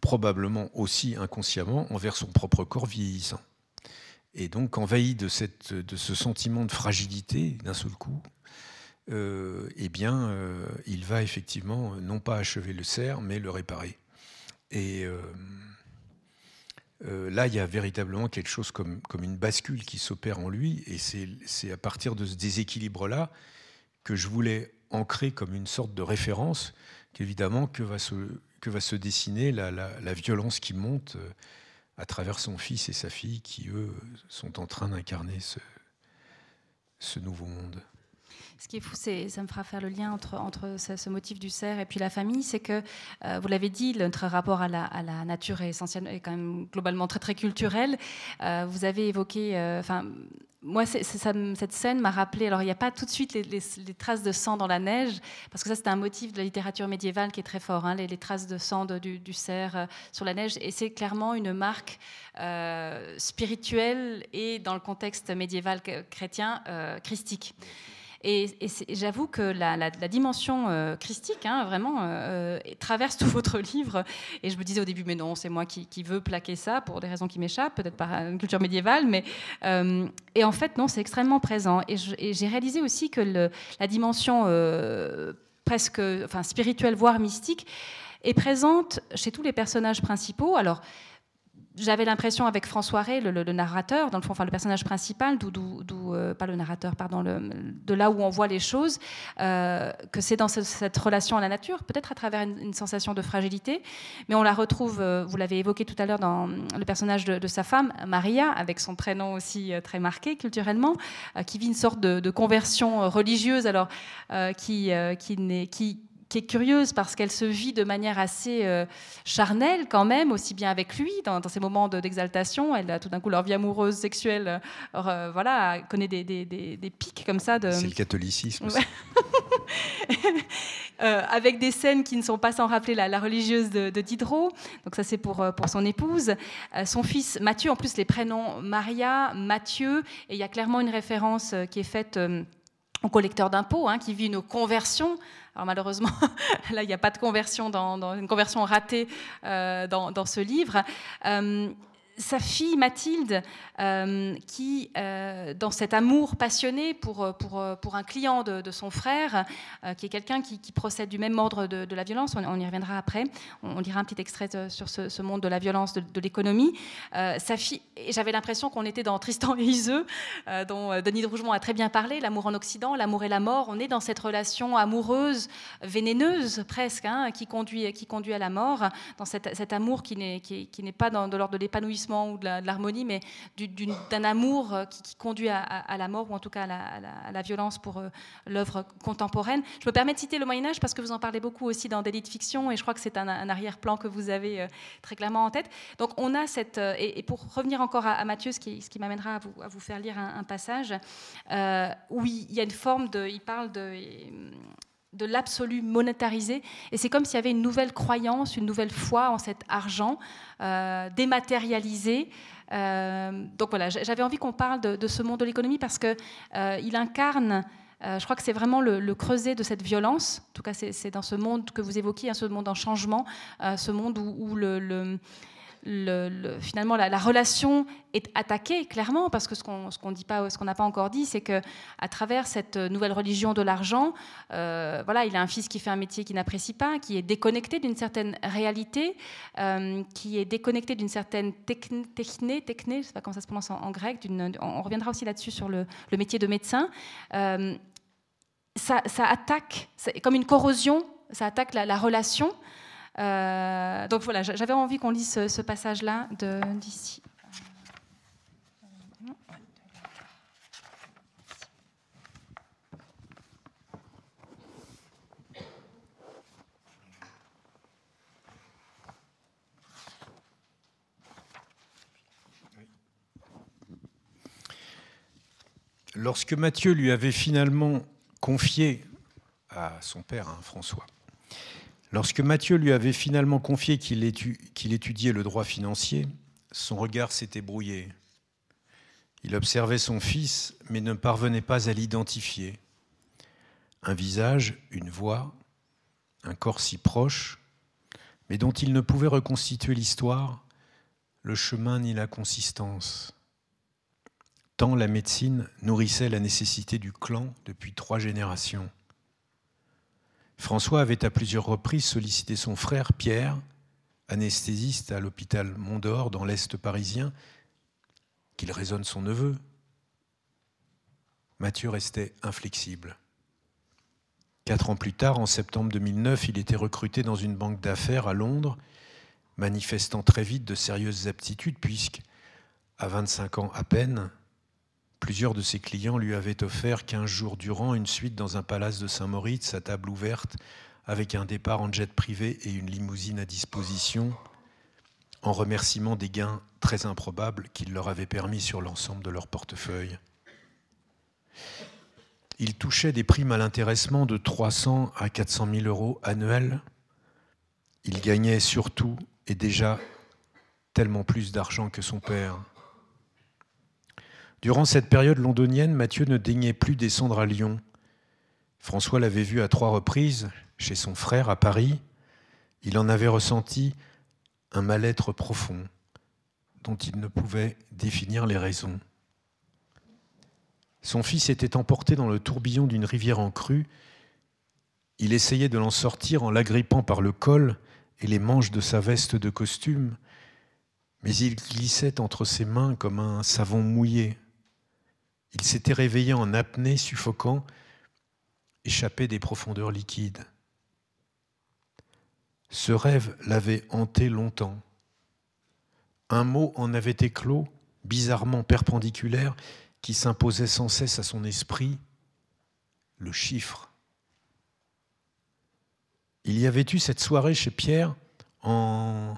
probablement aussi inconsciemment envers son propre corps vieillissant. Et donc, envahi de, ce sentiment de fragilité d'un seul coup, euh, eh bien, euh, il va effectivement non pas achever le cerf, mais le réparer. Et là, il y a véritablement quelque chose comme, comme une bascule qui s'opère en lui, et c'est à partir de ce déséquilibre-là que je voulais ancrer comme une sorte de référence qu'évidemment que va se, que va se dessiner la, la, la violence qui monte à travers son fils et sa fille qui, eux, sont en train d'incarner ce, ce nouveau monde. Ce qui est fou, c'est, ça me fera faire le lien entre, ce, motif du cerf et puis la famille, c'est que, euh, vous l'avez dit, notre rapport à la, nature est, quand même globalement très très culturel. Euh, vous avez évoqué, euh, enfin, moi, cette scène m'a rappelé. Alors, il n'y a pas tout de suite les, traces de sang dans la neige, parce que ça, c'est un motif de la littérature médiévale qui est très fort. Hein, les, traces de sang du, cerf sur la neige, et c'est clairement une marque spirituelle et, dans le contexte médiéval chrétien, christique. Et, j'avoue que la, dimension euh, christique, hein, vraiment, euh, traverse tout votre livre. Et je me disais au début, mais non, c'est moi qui, veux plaquer ça pour des raisons qui m'échappent, peut-être par une culture médiévale. Mais, euh, et en fait, non, c'est extrêmement présent. Et j'ai réalisé aussi que la dimension presque enfin, spirituelle, voire mystique, est présente chez tous les personnages principaux. Alors, j'avais l'impression avec François Rey, le, narrateur, dans le fond, enfin le personnage principal, d'où, euh, pas le narrateur, pardon, de là où on voit les choses, euh, que c'est dans cette relation à la nature, peut-être à travers une, sensation de fragilité, mais on la retrouve, euh, vous l'avez évoqué tout à l'heure dans le personnage de, sa femme, Maria, avec son prénom aussi très marqué culturellement, qui vit une sorte de, conversion religieuse, alors qui, qui, n'est, qui qui est curieuse parce qu'elle se vit de manière assez euh, charnelle quand même, aussi bien avec lui, dans, ces moments d'exaltation. elle a tout d'un coup leur vie amoureuse, sexuelle, euh, voilà, connaît des, des, des, pics comme ça. De... C'est le catholicisme. euh, avec des scènes qui ne sont pas sans rappeler la, religieuse de, Diderot. Donc ça c'est pour, pour son épouse. son fils Mathieu, en plus les prénoms Maria, Mathieu, et il y a clairement une référence qui est faite au collecteur d'impôts, hein, qui vit une conversion. Alors malheureusement, là, il n'y a pas de conversion, dans, une conversion ratée dans, dans, ce livre. Sa fille Mathilde, euh, qui, euh, dans cet amour passionné pour, pour, pour un client de, son frère, euh, qui est quelqu'un qui, procède du même ordre de, la violence, on, y reviendra après, on, lira un petit extrait sur ce, monde de la violence, de, l'économie. sa j'avais l'impression qu'on était dans Tristan et Iseux, dont Denis de Rougemont a très bien parlé, l'amour en Occident, l'amour et la mort. On est dans cette relation amoureuse, vénéneuse presque, hein, qui, conduit, qui conduit à la mort, dans cet, amour qui n'est qui, qui pas dans, de l'ordre de l'épanouissement ou de l'harmonie, mais d'un amour euh, qui, conduit à, la mort ou en tout cas à la, violence pour euh, l'œuvre contemporaine. Je me permets de citer le Moyen Âge parce que vous en parlez beaucoup aussi dans Délit de fiction et je crois que c'est un, arrière-plan que vous avez euh, très clairement en tête. Donc on a cette... Et, pour revenir encore à, Mathieu, ce qui, ce qui m'amènera à vous, à vous, faire lire un, passage, où il, y a une forme de... Il parle de de l'absolu monétarisé. Et c'est comme s'il y avait une nouvelle croyance, une nouvelle foi en cet argent dématérialisé. Euh, donc voilà, j'avais envie qu'on parle de, ce monde de l'économie parce qu'il euh, incarne, je crois que c'est vraiment le, creuset de cette violence. En tout cas, c'est dans ce monde que vous évoquiez, hein, ce monde en changement, ce monde où, le, finalement la, relation est attaquée clairement parce que ce qu'on ne dit pas, ce qu'on n'a pas encore dit, c'est que à travers cette nouvelle religion de l'argent, euh, voilà, il a un fils qui fait un métier qu'il n'apprécie pas, qui est déconnecté d'une certaine réalité, euh, qui est déconnecté d'une certaine techné, techné, je sais pas comment ça se prononce en, grec. On reviendra aussi là-dessus sur le, métier de médecin. Euh, ça, attaque, comme une corrosion, ça attaque la relation. Euh, donc voilà, j'avais envie qu'on lise ce, passage-là d'ici. Lorsque Matthieu lui avait finalement confié à son père, hein, François, Lorsque Mathieu lui avait finalement confié qu'il étudiait le droit financier, son regard s'était brouillé. Il observait son fils, mais ne parvenait pas à l'identifier. Un visage, une voix, un corps si proche, mais dont il ne pouvait reconstituer l'histoire, le chemin ni la consistance. Tant la médecine nourrissait la nécessité du clan depuis trois générations. François avait à plusieurs reprises sollicité son frère Pierre, anesthésiste à l'hôpital Mondor dans l'Est parisien, qu'il raisonne son neveu. Mathieu restait inflexible. Quatre ans plus tard, en septembre 2009, il était recruté dans une banque d'affaires à Londres, manifestant très vite de sérieuses aptitudes, puisque, à 25 ans à peine, Plusieurs de ses clients lui avaient offert 15 jours durant une suite dans un palace de Saint-Moritz à table ouverte, avec un départ en jet privé et une limousine à disposition, en remerciement des gains très improbables qu'il leur avait permis sur l'ensemble de leur portefeuille. Il touchait des primes à l'intéressement de 300 à 400 000 euros annuels. Il gagnait surtout et déjà tellement plus d'argent que son père. Durant cette période londonienne, Mathieu ne daignait plus descendre à Lyon. François l'avait vu à trois reprises chez son frère à Paris. Il en avait ressenti un mal-être profond dont il ne pouvait définir les raisons. Son fils était emporté dans le tourbillon d'une rivière en crue. Il essayait de l'en sortir en l'agrippant par le col et les manches de sa veste de costume, mais il glissait entre ses mains comme un savon mouillé. Il s'était réveillé en apnée suffocant, échappé des profondeurs liquides. Ce rêve l'avait hanté longtemps. Un mot en avait éclos, bizarrement perpendiculaire, qui s'imposait sans cesse à son esprit, le chiffre. Il y avait eu cette soirée chez Pierre en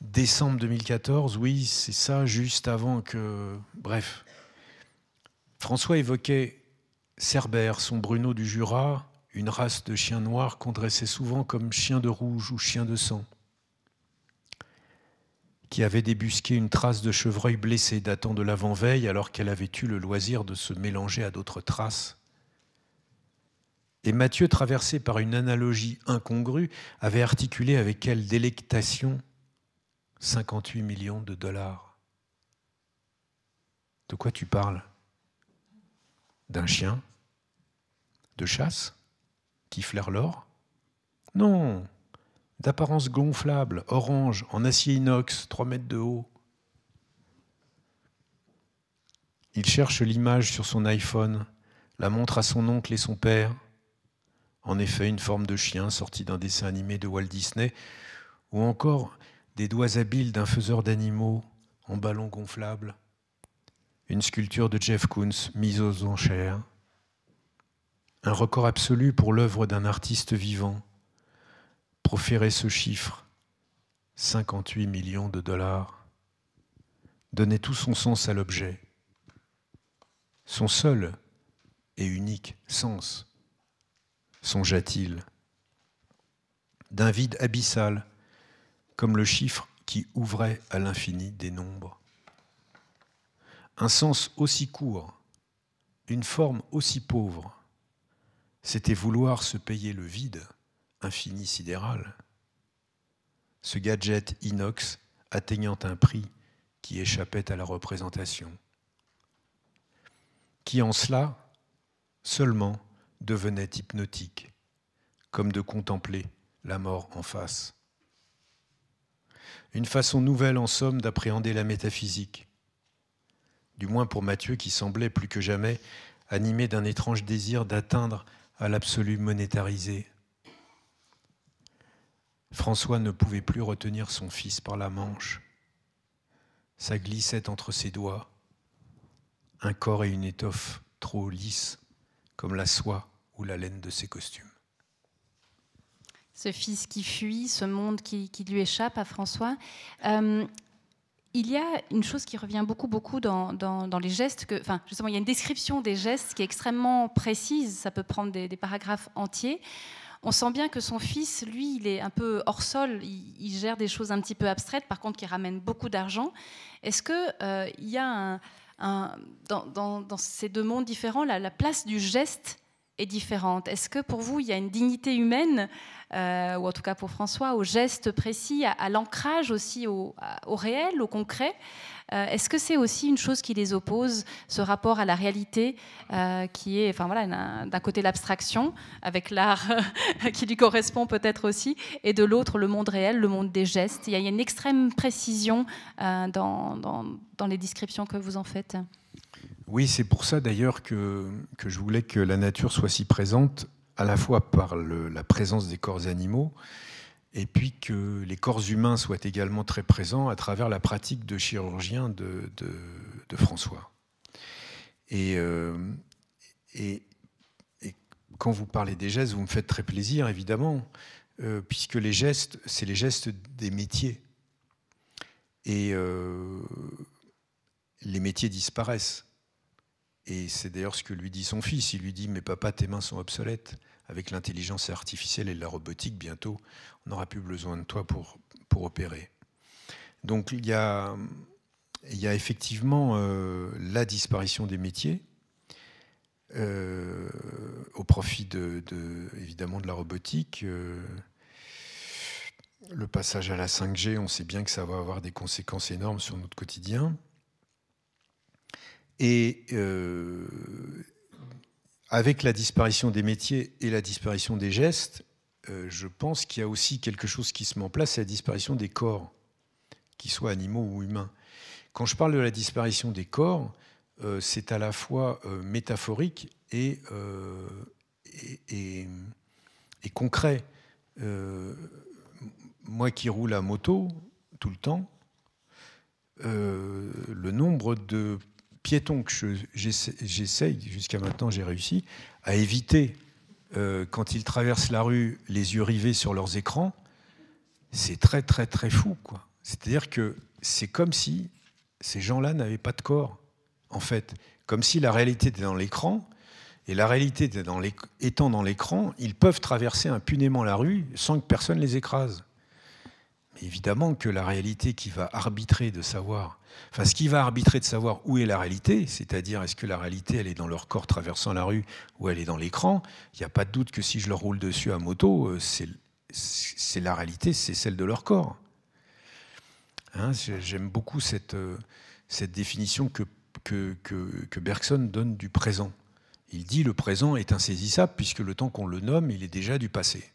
décembre 2014, oui, c'est ça, juste avant que... Bref, François évoquait Cerbère, son Bruno du Jura, une race de chiens noirs qu'on dressait souvent comme chien de rouge ou chien de sang, qui avait débusqué une trace de chevreuil blessé datant de l'avant-veille alors qu'elle avait eu le loisir de se mélanger à d'autres traces. Et Mathieu, traversé par une analogie incongrue, avait articulé avec quelle délectation 58 millions de dollars. De quoi tu parles? D'un chien De chasse Qui flaire l'or? Non, d'apparence gonflable, orange, en acier inox, 3 mètres de haut. Il cherche l'image sur son iPhone, la montre à son oncle et son père. En effet, une forme de chien sorti d'un dessin animé de Walt Disney, ou encore des doigts habiles d'un faiseur d'animaux en ballon gonflable, une sculpture de Jeff Koons mise aux enchères, un record absolu pour l'œuvre d'un artiste vivant, proférer ce chiffre, 58 millions de dollars, donnait tout son sens à l'objet, son seul et unique sens, songea-t-il, d'un vide abyssal comme le chiffre qui ouvrait à l'infini des nombres. Un sens aussi court, une forme aussi pauvre, c'était vouloir se payer le vide infini sidéral. Ce gadget inox atteignant un prix qui échappait à la représentation, qui en cela seulement devenait hypnotique, comme de contempler la mort en face. Une façon nouvelle en somme d'appréhender la métaphysique, du moins pour Matthieu qui semblait plus que jamais animé d'un étrange désir d'atteindre à l'absolu monétarisé. François ne pouvait plus retenir son fils par la manche. Ça glissait entre ses doigts, un corps et une étoffe trop lisses comme la soie ou la laine de ses costumes ce fils qui fuit, ce monde qui, lui échappe à François. Euh, il y a une chose qui revient beaucoup, beaucoup dans, les gestes. Que, enfin, justement, il y a une description des gestes qui est extrêmement précise. Ça peut prendre des, paragraphes entiers. On sent bien que son fils, lui, il est un peu hors sol. Il, gère des choses un petit peu abstraites, par contre, qui ramènent beaucoup d'argent. Est-ce qu'il euh, y a dans, ces deux mondes différents, la place du geste est différente. Est-ce que pour vous, il y a une dignité humaine euh, ou en tout cas pour François, au geste précis, à, l'ancrage aussi au, réel, au concret? Euh, est-ce que c'est aussi une chose qui les oppose, ce rapport à la réalité, euh, qui est, enfin voilà, d'un côté l'abstraction, avec l'art qui lui correspond peut-être aussi, et de l'autre le monde réel, le monde des gestes? Il y a, une extrême précision dans, dans, les descriptions que vous en faites. Oui, c'est pour ça d'ailleurs que, je voulais que la nature soit si présente à la fois par la présence des corps animaux, et puis que les corps humains soient également très présents à travers la pratique de chirurgien de, François. Euh, et, et, quand vous parlez des gestes, vous me faites très plaisir, évidemment, euh, puisque les gestes, c'est les gestes des métiers. Et euh, les métiers disparaissent. Et c'est d'ailleurs ce que lui dit son fils. Il lui dit Mais papa, tes mains sont obsolètes. Avec l'intelligence artificielle et la robotique, bientôt, on n'aura plus besoin de toi pour, pour opérer. Donc il y a, il y a effectivement euh, la disparition des métiers. Euh, au profit de, évidemment de la robotique. Euh, le passage à la 5G, on sait bien que ça va avoir des conséquences énormes sur notre quotidien. Et euh, avec la disparition des métiers et la disparition des gestes, euh, je pense qu'il y a aussi quelque chose qui se met en place, c'est la disparition des corps, qu'ils soient animaux ou humains. Quand je parle de la disparition des corps, euh, c'est à la fois métaphorique et, et, et concret. moi qui roule à moto tout le temps, le nombre de piétons que j'essaye, jusqu'à maintenant j'ai réussi, à éviter, euh, quand ils traversent la rue, les yeux rivés sur leurs écrans, c'est très très très fou. quoi. C'est-à-dire que c'est comme si ces gens-là n'avaient pas de corps, en fait. Comme si la réalité était dans l'écran Et la réalité étant dans l'écran, ils peuvent traverser impunément la rue sans que personne les écrase. Évidemment que la réalité qui va arbitrer de savoir, enfin ce qui va arbitrer de savoir où est la réalité, c'est-à-dire est-ce que la réalité elle est dans leur corps traversant la rue ou elle est dans l'écran, il n'y a pas de doute que si je leur roule dessus à moto, euh, c'est la réalité, c'est celle de leur corps. Hein, j'aime beaucoup cette, euh, définition que, que, que Bergson donne du présent. Il dit le présent est insaisissable puisque le temps qu'on le nomme, il est déjà du passé.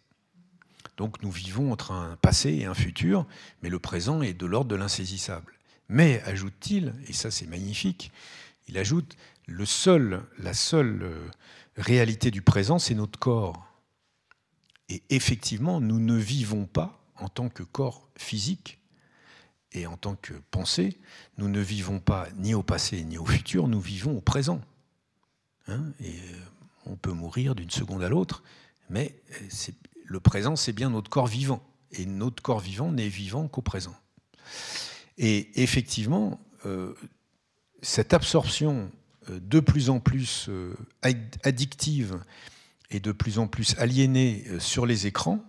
Donc nous vivons entre un passé et un futur, mais le présent est de l'ordre de l'insaisissable. Mais, ajoute-t-il, et ça c'est magnifique, il ajoute, la seule euh, réalité du présent, c'est notre corps. Et effectivement, nous ne vivons pas en tant que corps physique et en tant que pensée, nous ne vivons pas ni au passé ni au futur, nous vivons au présent. Hein, et euh, on peut mourir d'une seconde à l'autre, mais euh, le présent, c'est bien notre corps vivant. Et notre corps vivant n'est vivant qu'au présent. Et effectivement, euh, cette absorption de plus en plus addictive et de plus en plus aliénée sur les écrans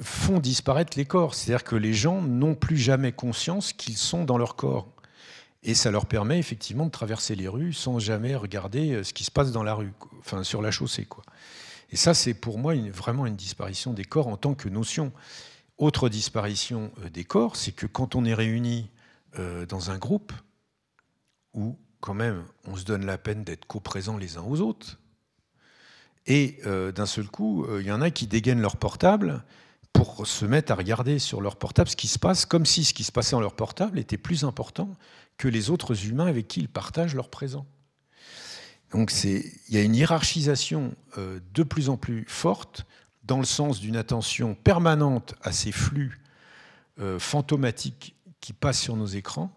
font disparaître les corps. C'est-à-dire que les gens n'ont plus jamais conscience qu'ils sont dans leur corps. Et ça leur permet effectivement de traverser les rues sans jamais regarder euh, ce qui se passe dans la rue, enfin sur la chaussée. Quoi. Et ça, c'est pour moi vraiment une disparition des corps en tant que notion. Autre disparition euh, des corps, c'est que quand on est réunis euh, dans un groupe où quand même on se donne la peine d'être co-présents les uns aux autres, et d'un seul coup, il y en a qui dégainent leur portable pour se mettre à regarder sur leur portable ce qui se passe, comme si ce qui se passait dans leur portable était plus important que les autres humains avec qui ils partagent leur présent. Donc il y a une hiérarchisation euh, de plus en plus forte dans le sens d'une attention permanente à ces flux euh, fantomatiques qui passent sur nos écrans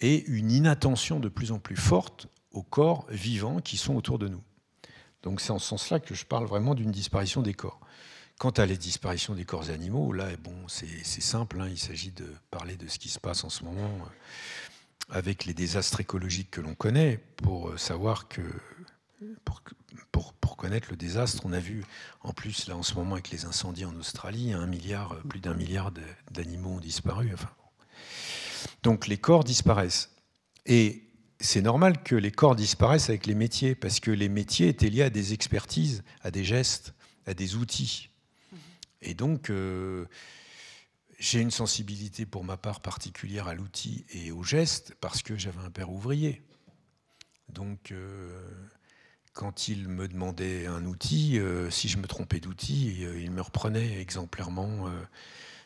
et une inattention de plus en plus forte aux corps vivants qui sont autour de nous. Donc c'est en ce sens-là que je parle vraiment d'une disparition des corps. Quant à la disparition des corps animaux, là, bon, c'est simple, hein, il s'agit de parler de ce qui se passe en ce moment avec les désastres écologiques que l'on connaît, pour euh, savoir que, pour, pour, connaître le désastre, on a vu en plus là en ce moment avec les incendies en Australie, un milliard, euh, plus d'un milliard d'animaux ont disparu. Enfin, donc les corps disparaissent. Et c'est normal que les corps disparaissent avec les métiers, parce que les métiers étaient liés à des expertises, à des gestes, à des outils. Et donc, euh, j'ai une sensibilité pour ma part particulière à l'outil et au geste parce que j'avais un père ouvrier. Donc, euh, quand il me demandait un outil, euh, si je me trompais d'outil, euh, il me reprenait exemplairement.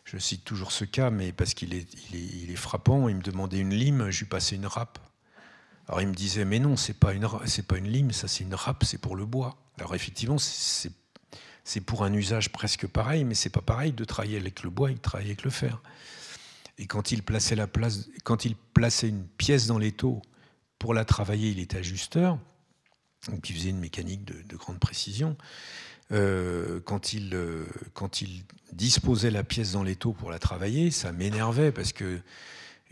je cite toujours ce cas, mais parce qu'il est, il est, frappant. Il me demandait une lime, je lui passais une râpe. Alors il me disait, mais non, c'est pas une, pas une lime, ça c'est une râpe, c'est pour le bois. Alors effectivement, c'est c'est pour un usage presque pareil, mais c'est pas pareil de travailler avec le bois et de travailler avec le fer. Et quand il plaçait, la place, quand il plaçait une pièce dans l'étau pour la travailler, il était ajusteur, donc il faisait une mécanique de, grande précision. Euh, quand, il, euh, quand il disposait la pièce dans l'étau pour la travailler, ça m'énervait parce que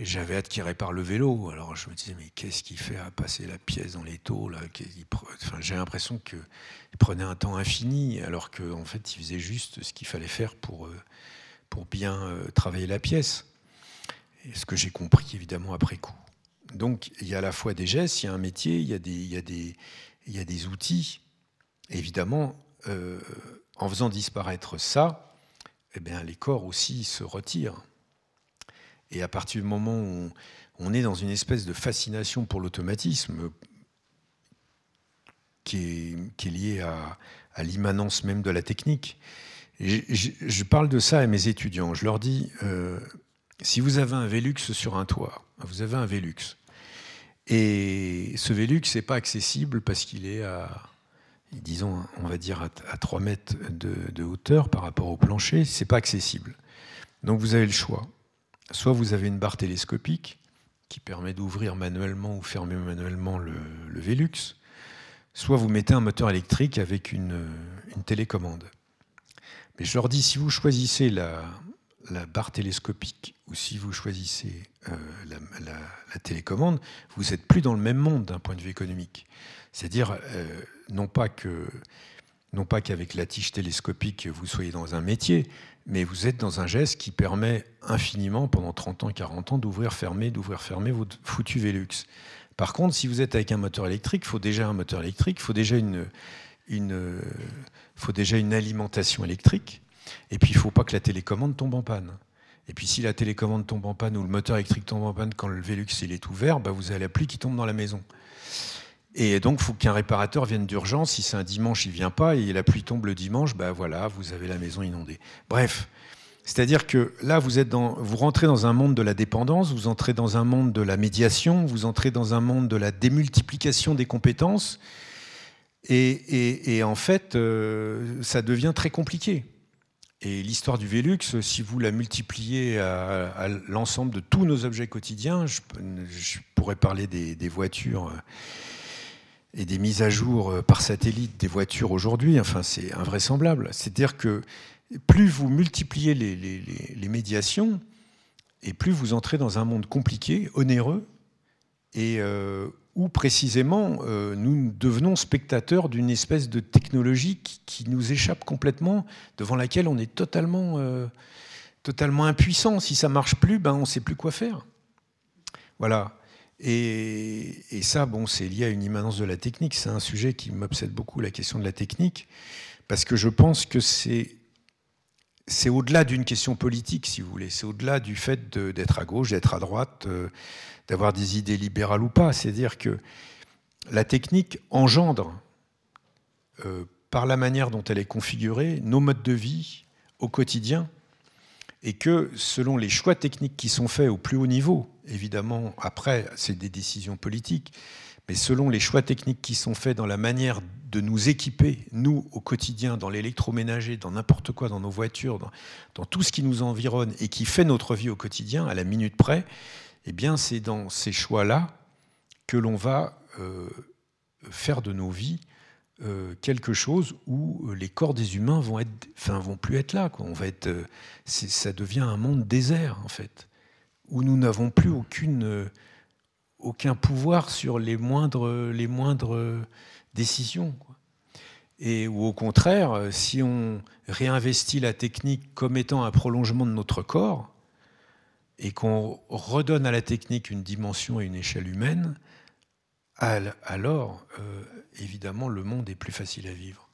j'avais hâte qu'il répare le vélo. Alors je me disais, mais qu'est-ce qu'il fait à passer la pièce dans les taux là? J'ai l'impression qu'il prenait un temps infini, alors qu'en en fait, il faisait juste ce qu'il fallait faire pour, euh, pour bien euh, travailler la pièce. Ce que j'ai compris, évidemment, après coup. Donc, il y a à la fois des gestes, il y a un métier, il y a des, il y a des, il y a des outils. évidemment, euh, en faisant disparaître ça, eh bien, les corps aussi se retirent. Et à partir du moment où on est dans une espèce de fascination pour l'automatisme, qui est, liée à, l'immanence même de la technique, je, parle de ça à mes étudiants. Je leur dis, euh, si vous avez un Velux sur un toit, vous avez un Velux, et ce Velux n'est pas accessible parce qu'il est à, disons, on va dire à, 3 mètres de, de, hauteur par rapport au plancher, c'est pas accessible. Donc vous avez le choix. Soit vous avez une barre télescopique qui permet d'ouvrir manuellement ou fermer manuellement le, Velux, soit vous mettez un moteur électrique avec une, télécommande. Mais je leur dis, si vous choisissez la, la barre télescopique ou si vous choisissez euh, la, télécommande, vous n'êtes plus dans le même monde d'un point de vue économique. C'est-à-dire, euh, non pas que non pas qu'avec la tige télescopique, vous soyez dans un métier, mais vous êtes dans un geste qui permet infiniment, pendant 30 ans, 40 ans, d'ouvrir, fermer, d'ouvrir, fermer votre foutu Velux. Par contre, si vous êtes avec un moteur électrique, il faut déjà un moteur électrique, il faut déjà une, une, faut déjà une alimentation électrique, et puis il ne faut pas que la télécommande tombe en panne. Et puis si la télécommande tombe en panne ou le moteur électrique tombe en panne quand le Velux est ouvert, bah, vous avez la pluie qui tombe dans la maison. Et donc, il faut qu'un réparateur vienne d'urgence. Si c'est un dimanche, il vient pas et la pluie tombe le dimanche, bah voilà, vous avez la maison inondée. Bref, c'est-à-dire que là, vous, rentrez dans un monde de la dépendance, vous entrez dans un monde de la médiation, vous entrez dans un monde de la démultiplication des compétences. Et, en fait, euh, ça devient très compliqué. Et l'histoire du Velux, si vous la multipliez à, l'ensemble de tous nos objets quotidiens, je, pourrais parler des, voitures euh, et des mises à jour euh, par satellite des voitures aujourd'hui, enfin c'est invraisemblable. C'est-à-dire que plus vous multipliez les, médiations, et plus vous entrez dans un monde compliqué, onéreux, et euh, où précisément euh, nous devenons spectateurs d'une espèce de technologie qui, nous échappe complètement, devant laquelle on est totalement, totalement impuissant. Si ça marche plus, ben, on ne sait plus quoi faire. Voilà. Et, ça, bon, c'est lié à une immanence de la technique. C'est un sujet qui m'obsède beaucoup, la question de la technique, parce que je pense que c'est c'est au-delà d'une question politique, si vous voulez. C'est au-delà du fait d'être à gauche, d'être à droite, euh, d'avoir des idées libérales ou pas. C'est-à-dire que la technique engendre, euh, par la manière dont elle est configurée, nos modes de vie au quotidien, et que selon les choix techniques qui sont faits au plus haut niveau, évidemment, après, c'est des décisions politiques, mais selon les choix techniques qui sont faits dans la manière de nous équiper, nous, au quotidien, dans l'électroménager, dans n'importe quoi, dans nos voitures, dans, tout ce qui nous environne et qui fait notre vie au quotidien, à la minute près, eh bien, c'est dans ces choix-là que l'on va euh, faire de nos vies euh, quelque chose où les corps des humains vont enfin, vont plus être là. Euh, ça devient un monde désert en fait, où nous n'avons plus aucune, aucun pouvoir sur les moindres, les moindres décision. Et ou au contraire, euh, si on réinvestit la technique comme étant un prolongement de notre corps, et qu'on redonne à la technique une dimension et une échelle humaine, alors, euh, évidemment, le monde est plus facile à vivre.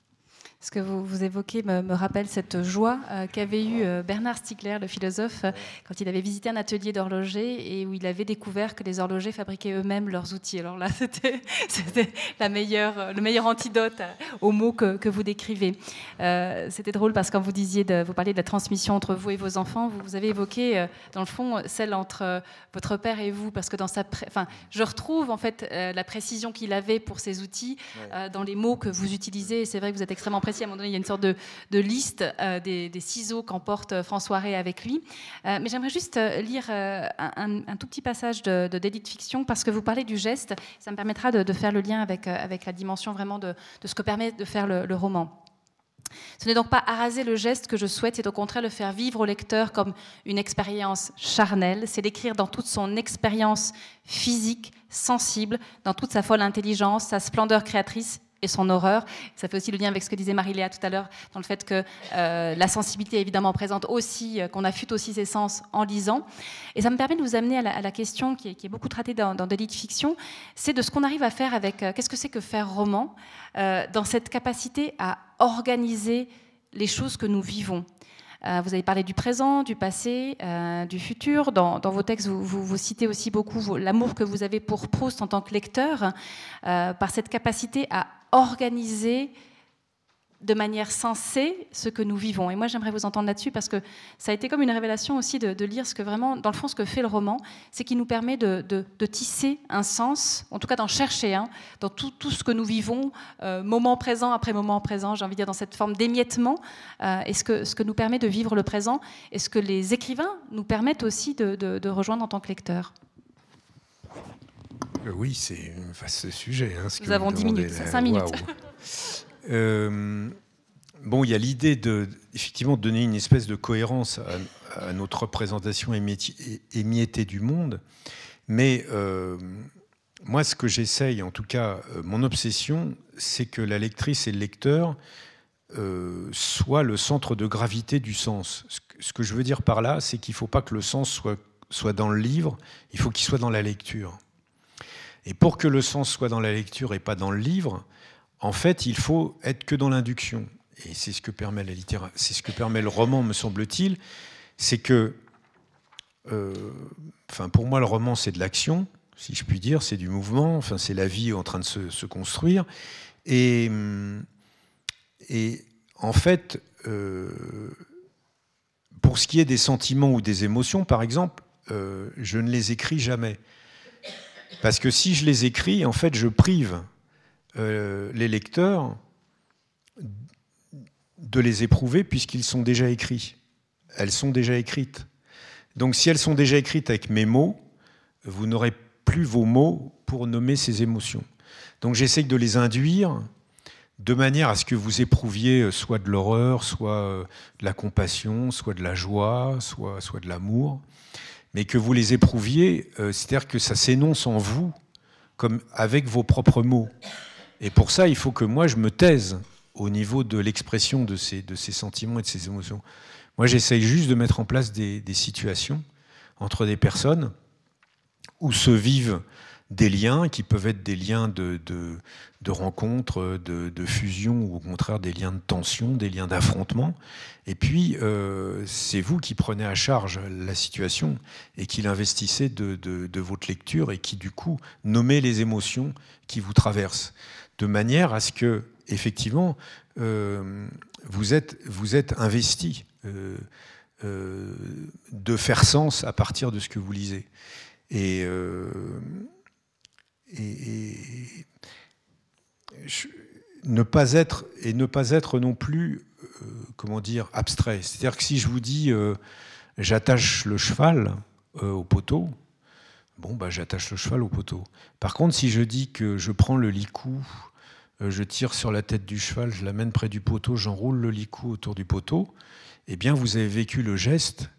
Ce que vous, vous évoquez me, rappelle cette joie euh, qu'avait eue euh, Bernard Stiegler, le philosophe, euh, quand il avait visité un atelier d'horloger et où il avait découvert que les horlogers fabriquaient eux-mêmes leurs outils. Alors là, c'était la meilleure, le meilleur antidote aux mots que, que vous décrivez. c'était drôle parce que quand vous disiez, de, vous parliez de la transmission entre vous et vos enfants, vous, vous avez évoqué, dans le fond, celle entre votre père et vous, parce que dans sa, enfin, je retrouve en fait la précision qu'il avait pour ses outils dans les mots que vous utilisez. C'est vrai que vous êtes extrêmement précis à un moment donné, il y a une sorte de, liste euh, des, ciseaux qu'emporte euh, François Rey avec lui. Euh, mais j'aimerais juste lire un, tout petit passage de, de de fiction parce que vous parlez du geste. Ça me permettra de, faire le lien avec la dimension vraiment de, ce que permet de faire le, roman. Ce n'est donc pas araser le geste que je souhaite, c'est au contraire le faire vivre au lecteur comme une expérience charnelle. C'est l'écrire dans toute son expérience physique, sensible, dans toute sa folle intelligence, sa splendeur créatrice son horreur. Ça fait aussi le lien avec ce que disait Marie-Léa tout à l'heure, dans le fait que euh, la sensibilité est évidemment présente aussi, euh, qu'on affûte aussi ses sens en lisant. Et ça me permet de vous amener à la, question qui est, beaucoup traitée dans, dans des fiction, c'est de ce qu'on arrive à faire avec, euh, qu'est-ce que c'est que faire roman, dans cette capacité à organiser les choses que nous vivons. Vous avez parlé du présent, du passé, du futur. Dans, vos textes, vous, citez aussi beaucoup l'amour que vous avez pour Proust en tant que lecteur, par cette capacité à organiser de manière sensée ce que nous vivons. Et moi, j'aimerais vous entendre là-dessus parce que ça a été comme une révélation aussi de, lire ce que vraiment, dans le fond, ce que fait le roman, c'est qu'il nous permet de, tisser un sens, en tout cas d'en chercher un, dans tout, ce que nous vivons, euh, moment présent après moment présent, j'ai envie de dire, dans cette forme d'émiettement, euh, et ce que, ce que nous permet de vivre le présent, et ce que les écrivains nous permettent aussi de, rejoindre en tant que lecteurs. Euh, oui, c'est un vaste sujet. Hein, nous avons 10 minutes, 5 minutes. Euh, bon, il y a l'idée de, effectivement, donner une espèce de cohérence à, notre représentation émiettée du monde. Mais euh, moi, ce que j'essaye, en tout cas, euh, mon obsession, c'est que la lectrice et le lecteur euh, soient le centre de gravité du sens. Ce que je veux dire par là, c'est qu'il ne faut pas que le sens soit, soit dans le livre, il faut qu'il soit dans la lecture. Et pour que le sens soit dans la lecture et pas dans le livre, en fait, il faut être que dans l'induction. Et c'est ce que permet la littérature, c'est ce que permet le roman, me semble-t-il, c'est que, euh, pour moi, le roman, c'est de l'action, si je puis dire, c'est du mouvement, enfin, c'est la vie en train de se, construire. Et, et en fait, euh, pour ce qui est des sentiments ou des émotions, par exemple, euh, je ne les écris jamais. Parce que si je les écris, en fait, je prive euh, les lecteurs de les éprouver puisqu'ils sont déjà écrits. Elles sont déjà écrites. Donc si elles sont déjà écrites avec mes mots, vous n'aurez plus vos mots pour nommer ces émotions. Donc j'essaye de les induire de manière à ce que vous éprouviez euh, soit de l'horreur, soit euh, de la compassion, soit de la joie, soit, soit de l'amour mais que vous les éprouviez, euh, c'est-à-dire que ça s'énonce en vous comme avec vos propres mots. Et pour ça, il faut que moi, je me taise au niveau de l'expression de ces, de ces sentiments et de ces émotions. Moi, j'essaye juste de mettre en place des, des situations entre des personnes où se vivent des liens qui peuvent être des liens de, de, de rencontres, de, de, fusion, ou au contraire des liens de tension, des liens d'affrontement. Et puis, euh, c'est vous qui prenez à charge la situation et qui l'investissez de, votre lecture et qui, du coup, nommez les émotions qui vous traversent. De manière à ce que, effectivement, euh, vous, êtes, vous êtes investi euh, de faire sens à partir de ce que vous lisez. Et et, ne pas être et ne pas être non plus euh, comment dire abstrait. C'est-à-dire que si je vous dis euh, j'attache le cheval euh, au poteau, bon bah j'attache le cheval au poteau. Par contre, si je dis que je prends le licou, je tire sur la tête du cheval, je l'amène près du poteau, j'enroule le licou autour du poteau, eh bien vous avez vécu le geste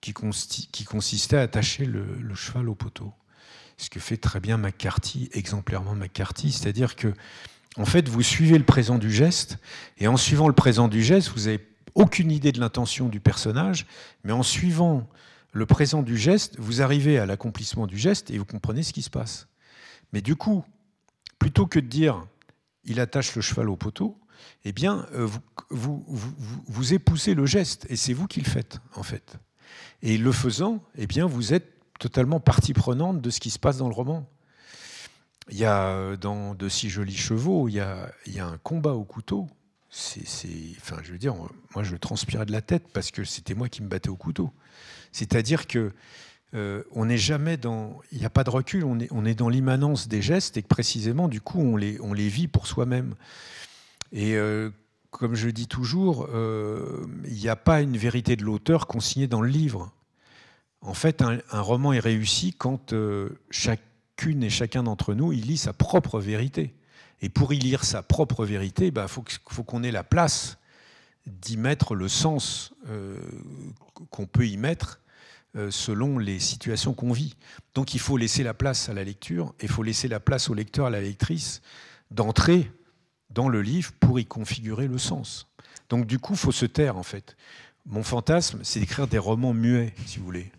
qui, qui consistait à attacher le cheval au poteau ce que fait très bien McCarthy, exemplairement McCarthy, c'est-à-dire que en fait, vous suivez le présent du geste, et en suivant le présent du geste, vous n'avez aucune idée de l'intention du personnage, mais en suivant le présent du geste, vous arrivez à l'accomplissement du geste et vous comprenez ce qui se passe. Mais du coup, plutôt que de dire il attache le cheval au poteau, eh bien, euh, vous, vous, vous épousez le geste, et c'est vous qui le faites, en fait. Et le faisant, eh bien, vous êtes totalement partie prenante de ce qui se passe dans le roman. Il y a euh, dans De si jolis chevaux, il y a, un combat au couteau. Enfin, je veux dire, moi, je transpirais de la tête parce que c'était moi qui me battais au couteau. C'est-à-dire que euh, n'est jamais dans, il n'y a pas de recul, on est, dans l'immanence des gestes et que précisément, du coup, on les, on les vit pour soi-même. Et euh, comme je dis toujours, il n'y a pas une vérité de l'auteur consignée dans le livre. En fait, un, roman est réussi quand euh, chacune et chacun d'entre nous, lit sa propre vérité. Et pour y lire sa propre vérité, il bah, faut, qu'on ait la place d'y mettre le sens euh, qu'on peut y mettre euh, selon les situations qu'on vit. Donc il faut laisser la place à la lecture, et il faut laisser la place au lecteur, à la lectrice, d'entrer dans le livre pour y configurer le sens. Donc du coup, il faut se taire en fait. Mon fantasme, c'est d'écrire des romans muets, si vous voulez.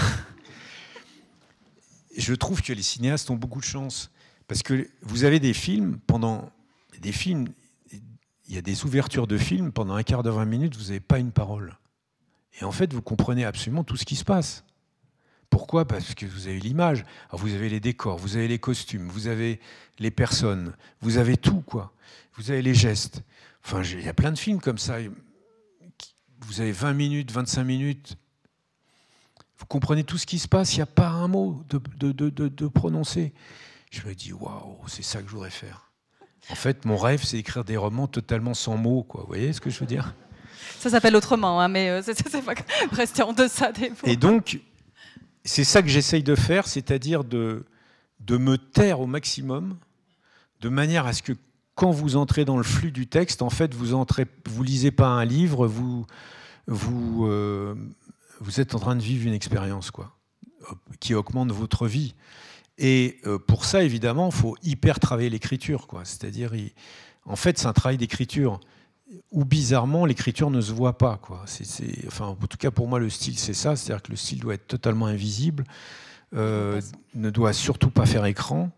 je trouve que les cinéastes ont beaucoup de chance. Parce que vous avez des films, pendant des films, il y a des ouvertures de films, pendant un quart de 20 minutes, vous n'avez pas une parole. Et en fait, vous comprenez absolument tout ce qui se passe. Pourquoi? Parce que vous avez l'image, vous avez les décors, vous avez les costumes, vous avez les personnes, vous avez tout, quoi. Vous avez les gestes. Enfin, il y a plein de films comme ça. Vous avez 20 minutes, 25 minutes, vous comprenez tout ce qui se passe, il n'y a pas un mot de, de, de, prononcer. Je me dis, waouh, c'est ça que je voudrais faire. En fait, mon rêve, c'est écrire des romans totalement sans mots. Quoi. Vous voyez ce que je veux dire? Ça s'appelle autrement, hein, mais euh, c'est pas rester en deçà des mots. Et donc, c'est ça que j'essaye de faire, c'est-à-dire de, de me taire au maximum, de manière à ce que quand vous entrez dans le flux du texte, en fait, vous entrez, vous lisez pas un livre, vous, vous, euh, vous êtes en train de vivre une expérience, quoi, qui augmente votre vie. Et euh, pour ça, évidemment, il faut hyper travailler l'écriture. C'est-à-dire, en fait, c'est un travail d'écriture où bizarrement l'écriture ne se voit pas. Quoi. enfin, en tout cas, pour moi, le style, c'est ça. C'est-à-dire que le style doit être totalement invisible, euh, ne doit surtout pas faire écran,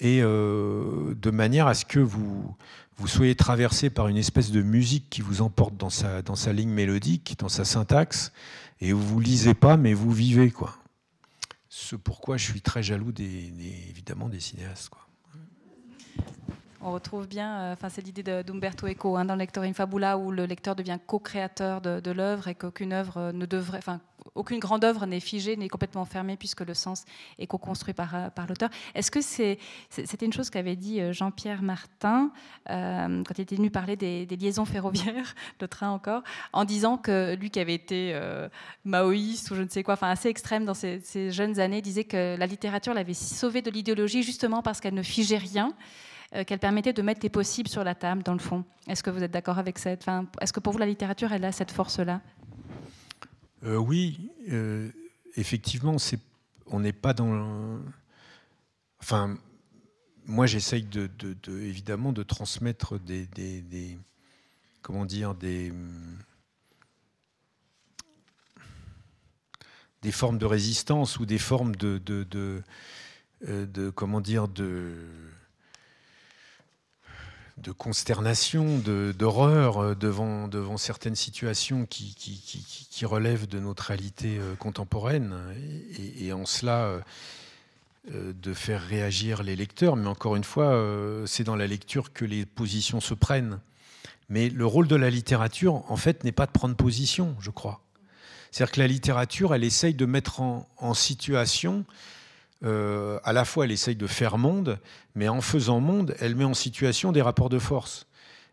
et euh, de manière à ce que vous, vous soyez traversé par une espèce de musique qui vous emporte dans sa, dans sa ligne mélodique, dans sa syntaxe, et où vous lisez pas, mais vous vivez. Quoi. Ce pourquoi je suis très jaloux, des, évidemment, des cinéastes. On retrouve bien, euh, enfin c'est l'idée d'Umberto Eco hein, dans le lecteur in fabula où le lecteur devient co-créateur de, l'œuvre et qu'aucune œuvre euh, ne devrait, aucune grande œuvre n'est figée, n'est complètement fermée puisque le sens est co-construit par, euh, l'auteur. Est-ce que c'est, c'était une chose qu'avait dit Jean-Pierre Martin quand il était venu parler des, liaisons ferroviaires, le train encore, en disant que lui qui avait été maoïste ou je ne sais quoi, enfin assez extrême dans ses, jeunes années, disait que la littérature l'avait sauvé de l'idéologie justement parce qu'elle ne figeait rien. Euh, qu'elle permettait de mettre les possibles sur la table, dans le fond. Est-ce que vous êtes d'accord avec cette... Est-ce que pour vous, la littérature, elle a cette force-là? Euh, Oui, euh, effectivement, on n'est pas dans... Enfin, moi, j'essaye de, évidemment de transmettre des, des, comment dire, des, des formes de résistance ou des formes de, de, de comment dire, de de consternation, d'horreur euh, devant, devant certaines situations qui, qui, relèvent de notre réalité euh, contemporaine, et, en cela euh, de faire réagir les lecteurs. Mais encore une fois, c'est dans la lecture que les positions se prennent. Mais le rôle de la littérature, en fait, n'est pas de prendre position, je crois. C'est-à-dire que la littérature, elle essaye de mettre en, en situation euh, à la fois elle essaye de faire monde, mais en faisant monde, elle met en situation des rapports de force.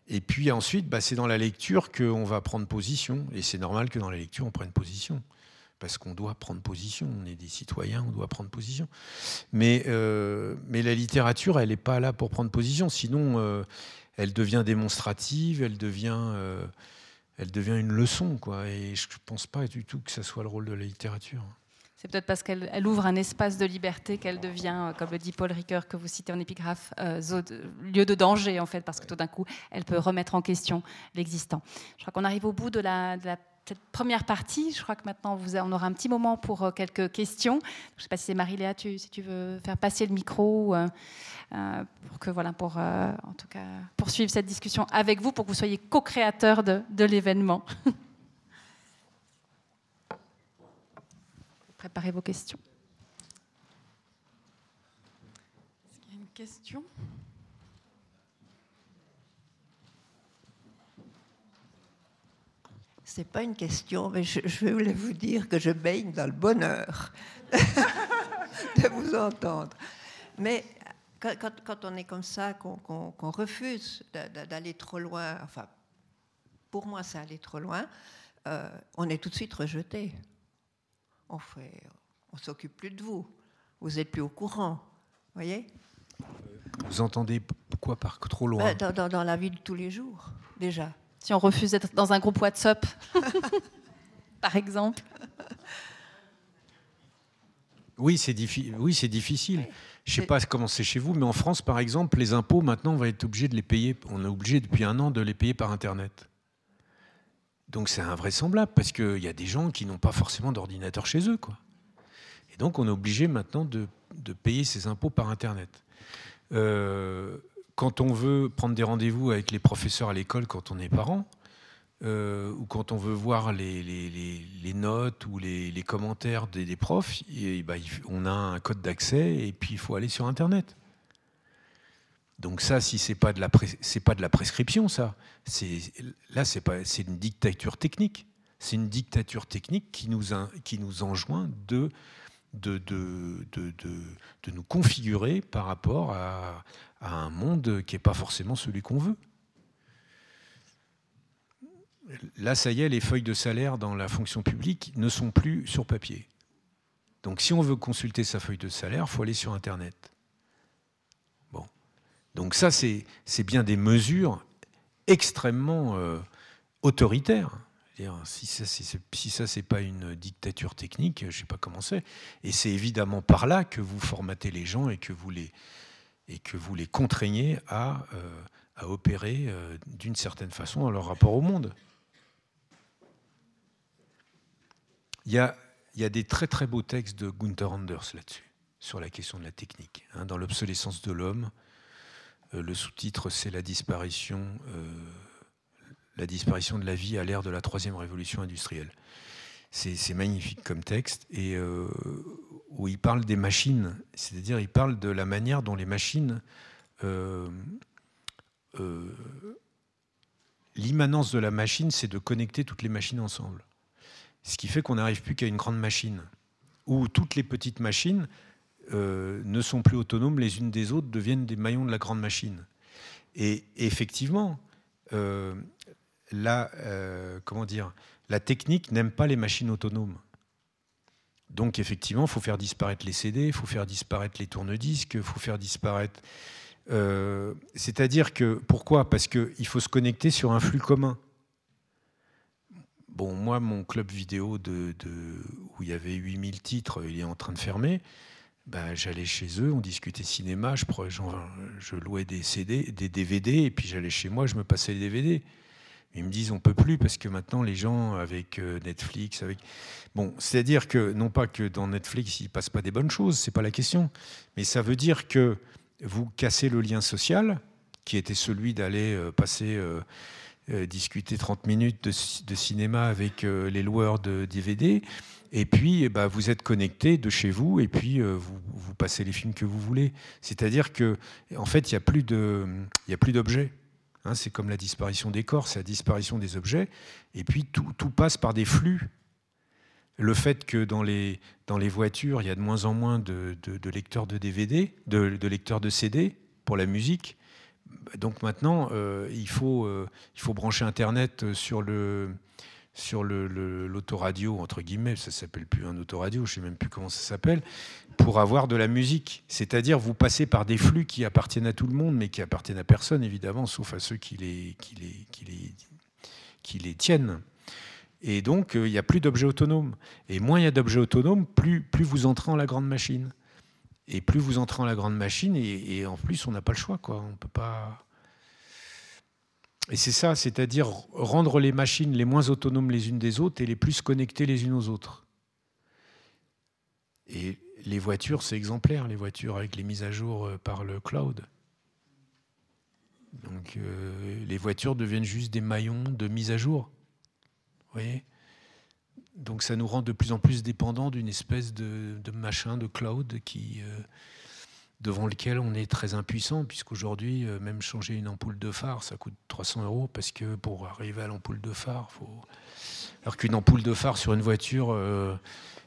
Et puis ensuite, bah, c'est dans la lecture qu'on va prendre position. Et c'est normal que dans la lecture, on prenne position. Parce qu'on doit prendre position. On est des citoyens, on doit prendre position. Mais, euh, la littérature, elle n'est pas là pour prendre position. Sinon, euh, elle devient démonstrative, elle devient, une leçon. Et je ne pense pas du tout que ce soit le rôle de la littérature. C'est peut-être parce qu'elle ouvre un espace de liberté qu'elle devient, euh, comme le dit Paul Ricoeur, que vous citez en épigraphe, euh, lieu de danger, en fait, parce que tout d'un coup, elle peut remettre en question l'existant. Je crois qu'on arrive au bout de la, cette première partie. Je crois que maintenant, vous, on aura un petit moment pour euh, quelques questions. Je ne sais pas si c'est Marie-Léa, si tu veux faire passer le micro, pour que, voilà, pour en tout cas poursuivre cette discussion avec vous, pour que vous soyez co-créateur de, de l'événement. Préparez vos questions. Est-ce qu'il y a une question? C'est pas une question, mais je, voulais vous dire que je baigne dans le bonheur de vous entendre. Mais quand, on est comme ça, qu'on refuse d'aller trop loin, enfin, pour moi, c'est aller trop loin, euh, on est tout de suite rejeté on fait, on s'occupe plus de vous. Vous êtes plus au courant, voyez? Vous entendez quoi par trop loin? Ben, dans, la vie de tous les jours, déjà. Si on refuse d'être dans un groupe WhatsApp, par exemple. Oui, c'est difficile. Oui, c'est difficile. Je ne sais pas comment c'est chez vous, mais en France, par exemple, les impôts, maintenant, on va être obligé de les payer. On est obligé depuis un an de les payer par Internet. Donc c'est invraisemblable parce qu'il y a des gens qui n'ont pas forcément d'ordinateur chez eux. Quoi. Et donc on est obligé maintenant de, payer ses impôts par Internet. Euh, quand on veut prendre des rendez-vous avec les professeurs à l'école quand on est parent, euh, ou quand on veut voir les, notes ou les, commentaires des, profs, bah, on a un code d'accès et puis il faut aller sur Internet. Donc ça, si c'est pas de la c'est pas de la prescription, ça. Là, c'est pas c'est une dictature technique. C'est une dictature technique qui nous qui nous enjoint de de, de, de, de, nous configurer par rapport à, à un monde qui n'est pas forcément celui qu'on veut. Là, ça y est, les feuilles de salaire dans la fonction publique ne sont plus sur papier. Donc si on veut consulter sa feuille de salaire, il faut aller sur Internet. Donc ça, c'est bien des mesures extrêmement euh, autoritaires. si ça, si c'est pas une dictature technique, je sais pas comment c'est. Et c'est évidemment par là que vous formatez les gens et que vous les, et que vous les contraignez à, euh, opérer euh, d'une certaine façon dans leur rapport au monde. Il y a, des très très beaux textes de Gunther Anders là-dessus, sur la question de la technique. Hein, dans l'obsolescence de l'homme, le sous-titre c'est la disparition la disparition de la vie à l'ère de la troisième révolution industrielle. C'est magnifique comme texte, et euh, où il parle des machines, c'est-à-dire il parle de la manière dont les machines... Euh, euh, l'immanence de la machine, c'est de connecter toutes les machines ensemble. Ce qui fait qu'on n'arrive plus qu'à une grande machine, où toutes les petites machines ne sont plus autonomes les unes des autres, deviennent des maillons de la grande machine. Et effectivement, la, euh, comment dire, la technique n'aime pas les machines autonomes. Donc effectivement, il faut faire disparaître les CD, il faut faire disparaître les tourne-disques, il faut faire disparaître... Euh, c'est-à-dire que, pourquoi? Parce qu'il faut se connecter sur un flux commun. Bon, moi, mon club vidéo de, où il y avait 8000 titres, il est en train de fermer. Ben, j'allais chez eux, on discutait cinéma, je, louais des CD, des DVD, et puis j'allais chez moi, je me passais les DVD. Ils me disent on peut plus parce que maintenant les gens avec euh, Netflix, avec bon, c'est-à-dire que non pas que dans Netflix il passe pas des bonnes choses, c'est pas la question, mais ça veut dire que vous cassez le lien social qui était celui d'aller euh, passer euh, discuter 30 minutes de, cinéma avec les loueurs de DVD, et puis eh ben, vous êtes connecté de chez vous, et puis vous, vous, passez les films que vous voulez. C'est-à-dire que en fait il n'y a plus d'objets. Hein, c'est comme la disparition des corps, c'est la disparition des objets. Et puis tout, passe par des flux. Le fait que dans les, dans les voitures, il y a de moins en moins de, lecteurs de DVD, de, lecteurs de CD pour la musique. Donc maintenant, euh, il, faut, euh, il faut brancher Internet sur le, sur l'autoradio, entre guillemets, ça s'appelle plus un autoradio, je sais même plus comment ça s'appelle, pour avoir de la musique. C'est-à-dire, vous passez par des flux qui appartiennent à tout le monde, mais qui appartiennent à personne, évidemment, sauf à ceux qui les, tiennent. Et donc, euh, il n'y a plus d'objets autonomes. Et moins il y a d'objets autonomes, plus, vous entrez dans la grande machine. Et plus vous entrez dans la grande machine, et, et en plus, on n'a pas le choix. Quoi. On peut pas... Et c'est ça, c'est-à-dire rendre les machines les moins autonomes les unes des autres et les plus connectées les unes aux autres. Et les voitures, c'est exemplaire, les voitures avec les mises à jour euh, par le cloud. Donc euh, les voitures deviennent juste des maillons de mise à jour. Vous voyez? Donc ça nous rend de plus en plus dépendants d'une espèce de, machin, de cloud qui... Euh, devant lequel on est très impuissant, puisqu'aujourd'hui, euh, même changer une ampoule de phare, ça coûte 300 euros, parce que pour arriver à l'ampoule de phare, faut... alors qu'une ampoule de phare sur une voiture euh,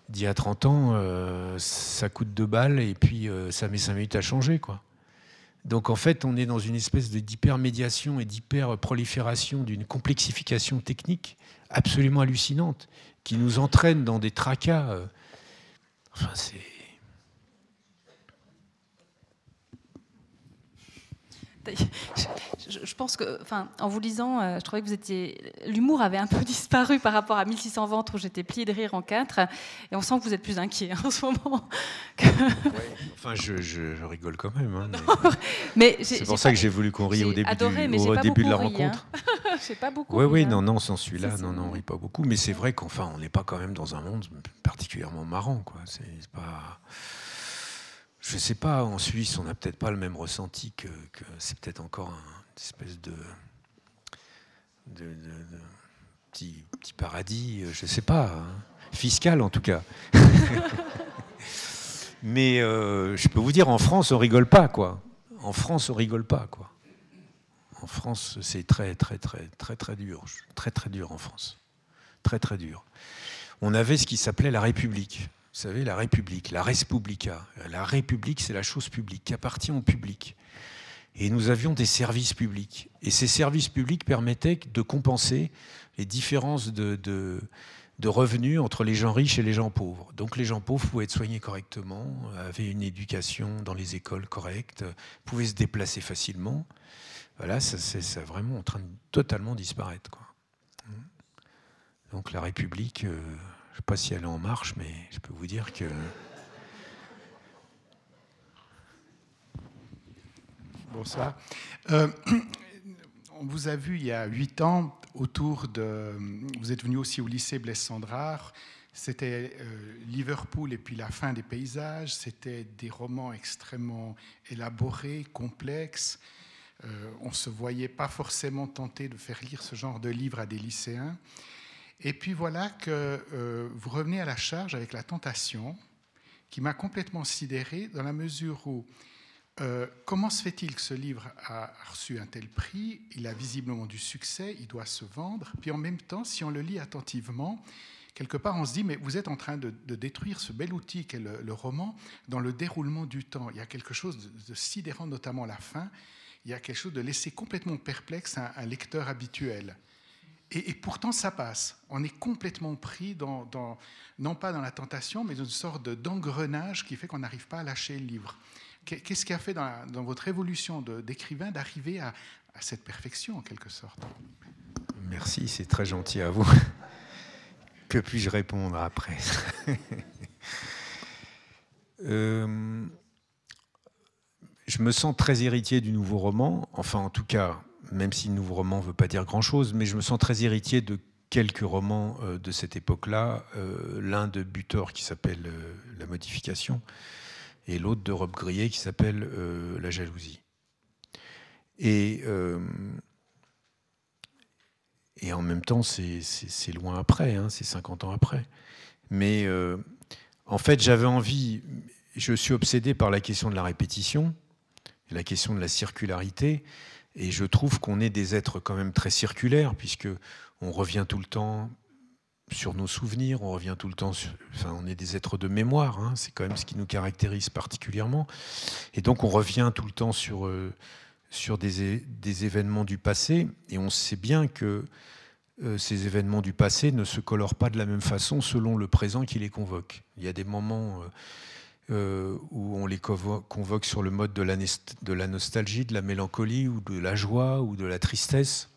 d'il y a 30 ans, euh, ça coûte 2 balles, et puis ça met 5 minutes à changer. quoi. Donc en fait, on est dans une espèce d'hypermédiation et d'hyper-prolifération d'une complexification technique absolument hallucinante, qui nous entraîne dans des tracas. enfin, c'est Je, pense que, enfin, en vous lisant, euh, je trouvais que vous étiez. L'humour avait un peu disparu par rapport à 1600 ventres où j'étais plié de rire en quatre. Et on sent que vous êtes plus inquiet hein, en ce moment. Enfin, je, rigole quand même. Hein, mais, c'est pour ça que j'ai voulu qu'on rie au début, au début de la rencontre. Hein. sais pas beaucoup. Oui, oui, non, non, sans celui-là, non, non, on rit pas beaucoup. Mais c'est vrai qu'enfin, on n'est pas quand même dans un monde particulièrement marrant, quoi. C'est pas. Je ne sais pas, en Suisse, on n'a peut-être pas le même ressenti que, c'est peut-être encore une espèce de, petit, paradis, je ne sais pas, hein. fiscal en tout cas. Mais euh, je peux vous dire, en France, on rigole pas, quoi. En France, on rigole pas, quoi. En France, c'est très, très, très, très, très dur. Très, très dur en France. Très, très dur. On avait ce qui s'appelait la République. Vous savez, la République, la Respublica. La République, c'est la chose publique, qui appartient au public. Et nous avions des services publics. Et ces services publics permettaient de compenser les différences de, revenus entre les gens riches et les gens pauvres. Donc les gens pauvres pouvaient être soignés correctement, avaient une éducation dans les écoles correctes, pouvaient se déplacer facilement. Voilà, ça, c'est vraiment en train de totalement disparaître. Donc la République, ne sais pas si elle est en marche, mais je peux vous dire que... Bonsoir. Euh, on vous a vu il y a huit ans autour de. Vous êtes venu aussi au lycée Blaise Sandrard. C'était euh, Liverpool et puis la fin des paysages. C'était des romans extrêmement élaborés, complexes. Euh, on ne se voyait pas forcément tenté de faire lire ce genre de livre à des lycéens. Et puis voilà que euh, vous revenez à la charge avec La Tentation, qui m'a complètement sidéré dans la mesure où euh, comment se fait-il que ce livre a reçu un tel prix? Il a visiblement du succès, il doit se vendre. Puis en même temps, si on le lit attentivement, quelque part on se dit, mais vous êtes en train de, détruire ce bel outil qu'est le, roman dans le déroulement du temps. Il y a quelque chose de, sidérant, notamment la fin. Il y a quelque chose de laisser complètement perplexe un lecteur habituel. Et, pourtant, ça passe. On est complètement pris dans, non pas dans la tentation, mais dans une sorte d'engrenage qui fait qu'on n'arrive pas à lâcher le livre. Qu'est-ce qui a fait dans, votre évolution d'écrivain d'arriver à, cette perfection en quelque sorte? Merci, c'est très gentil à vous. Que puis-je répondre après? Euh, Je me sens très héritier du nouveau roman, enfin en tout cas, même si le nouveau roman ne veut pas dire grand-chose, mais je me sens très héritier de quelques romans euh, de cette époque-là. Euh, l'un de Butor qui s'appelle La modification, et l'autre de Rob Grillet qui s'appelle euh, La jalousie. Et, euh, et en même temps, c'est loin après, hein, c'est 50 ans après. Mais euh, en fait, j'avais envie, je suis obsédé par la question de la répétition, la question de la circularité, et je trouve qu'on est des êtres quand même très circulaires, puisque on revient tout le temps sur nos souvenirs, on revient tout le temps, enfin, on est des êtres de mémoire, hein, c'est quand même ce qui nous caractérise particulièrement. Et donc on revient tout le temps sur, euh, sur des, des, événements du passé, et on sait bien que euh, ces événements du passé ne se colorent pas de la même façon selon le présent qui les convoque. Il y a des moments euh, où on les convoque sur le mode de la, de la nostalgie, de la mélancolie, ou de la joie, ou de la tristesse.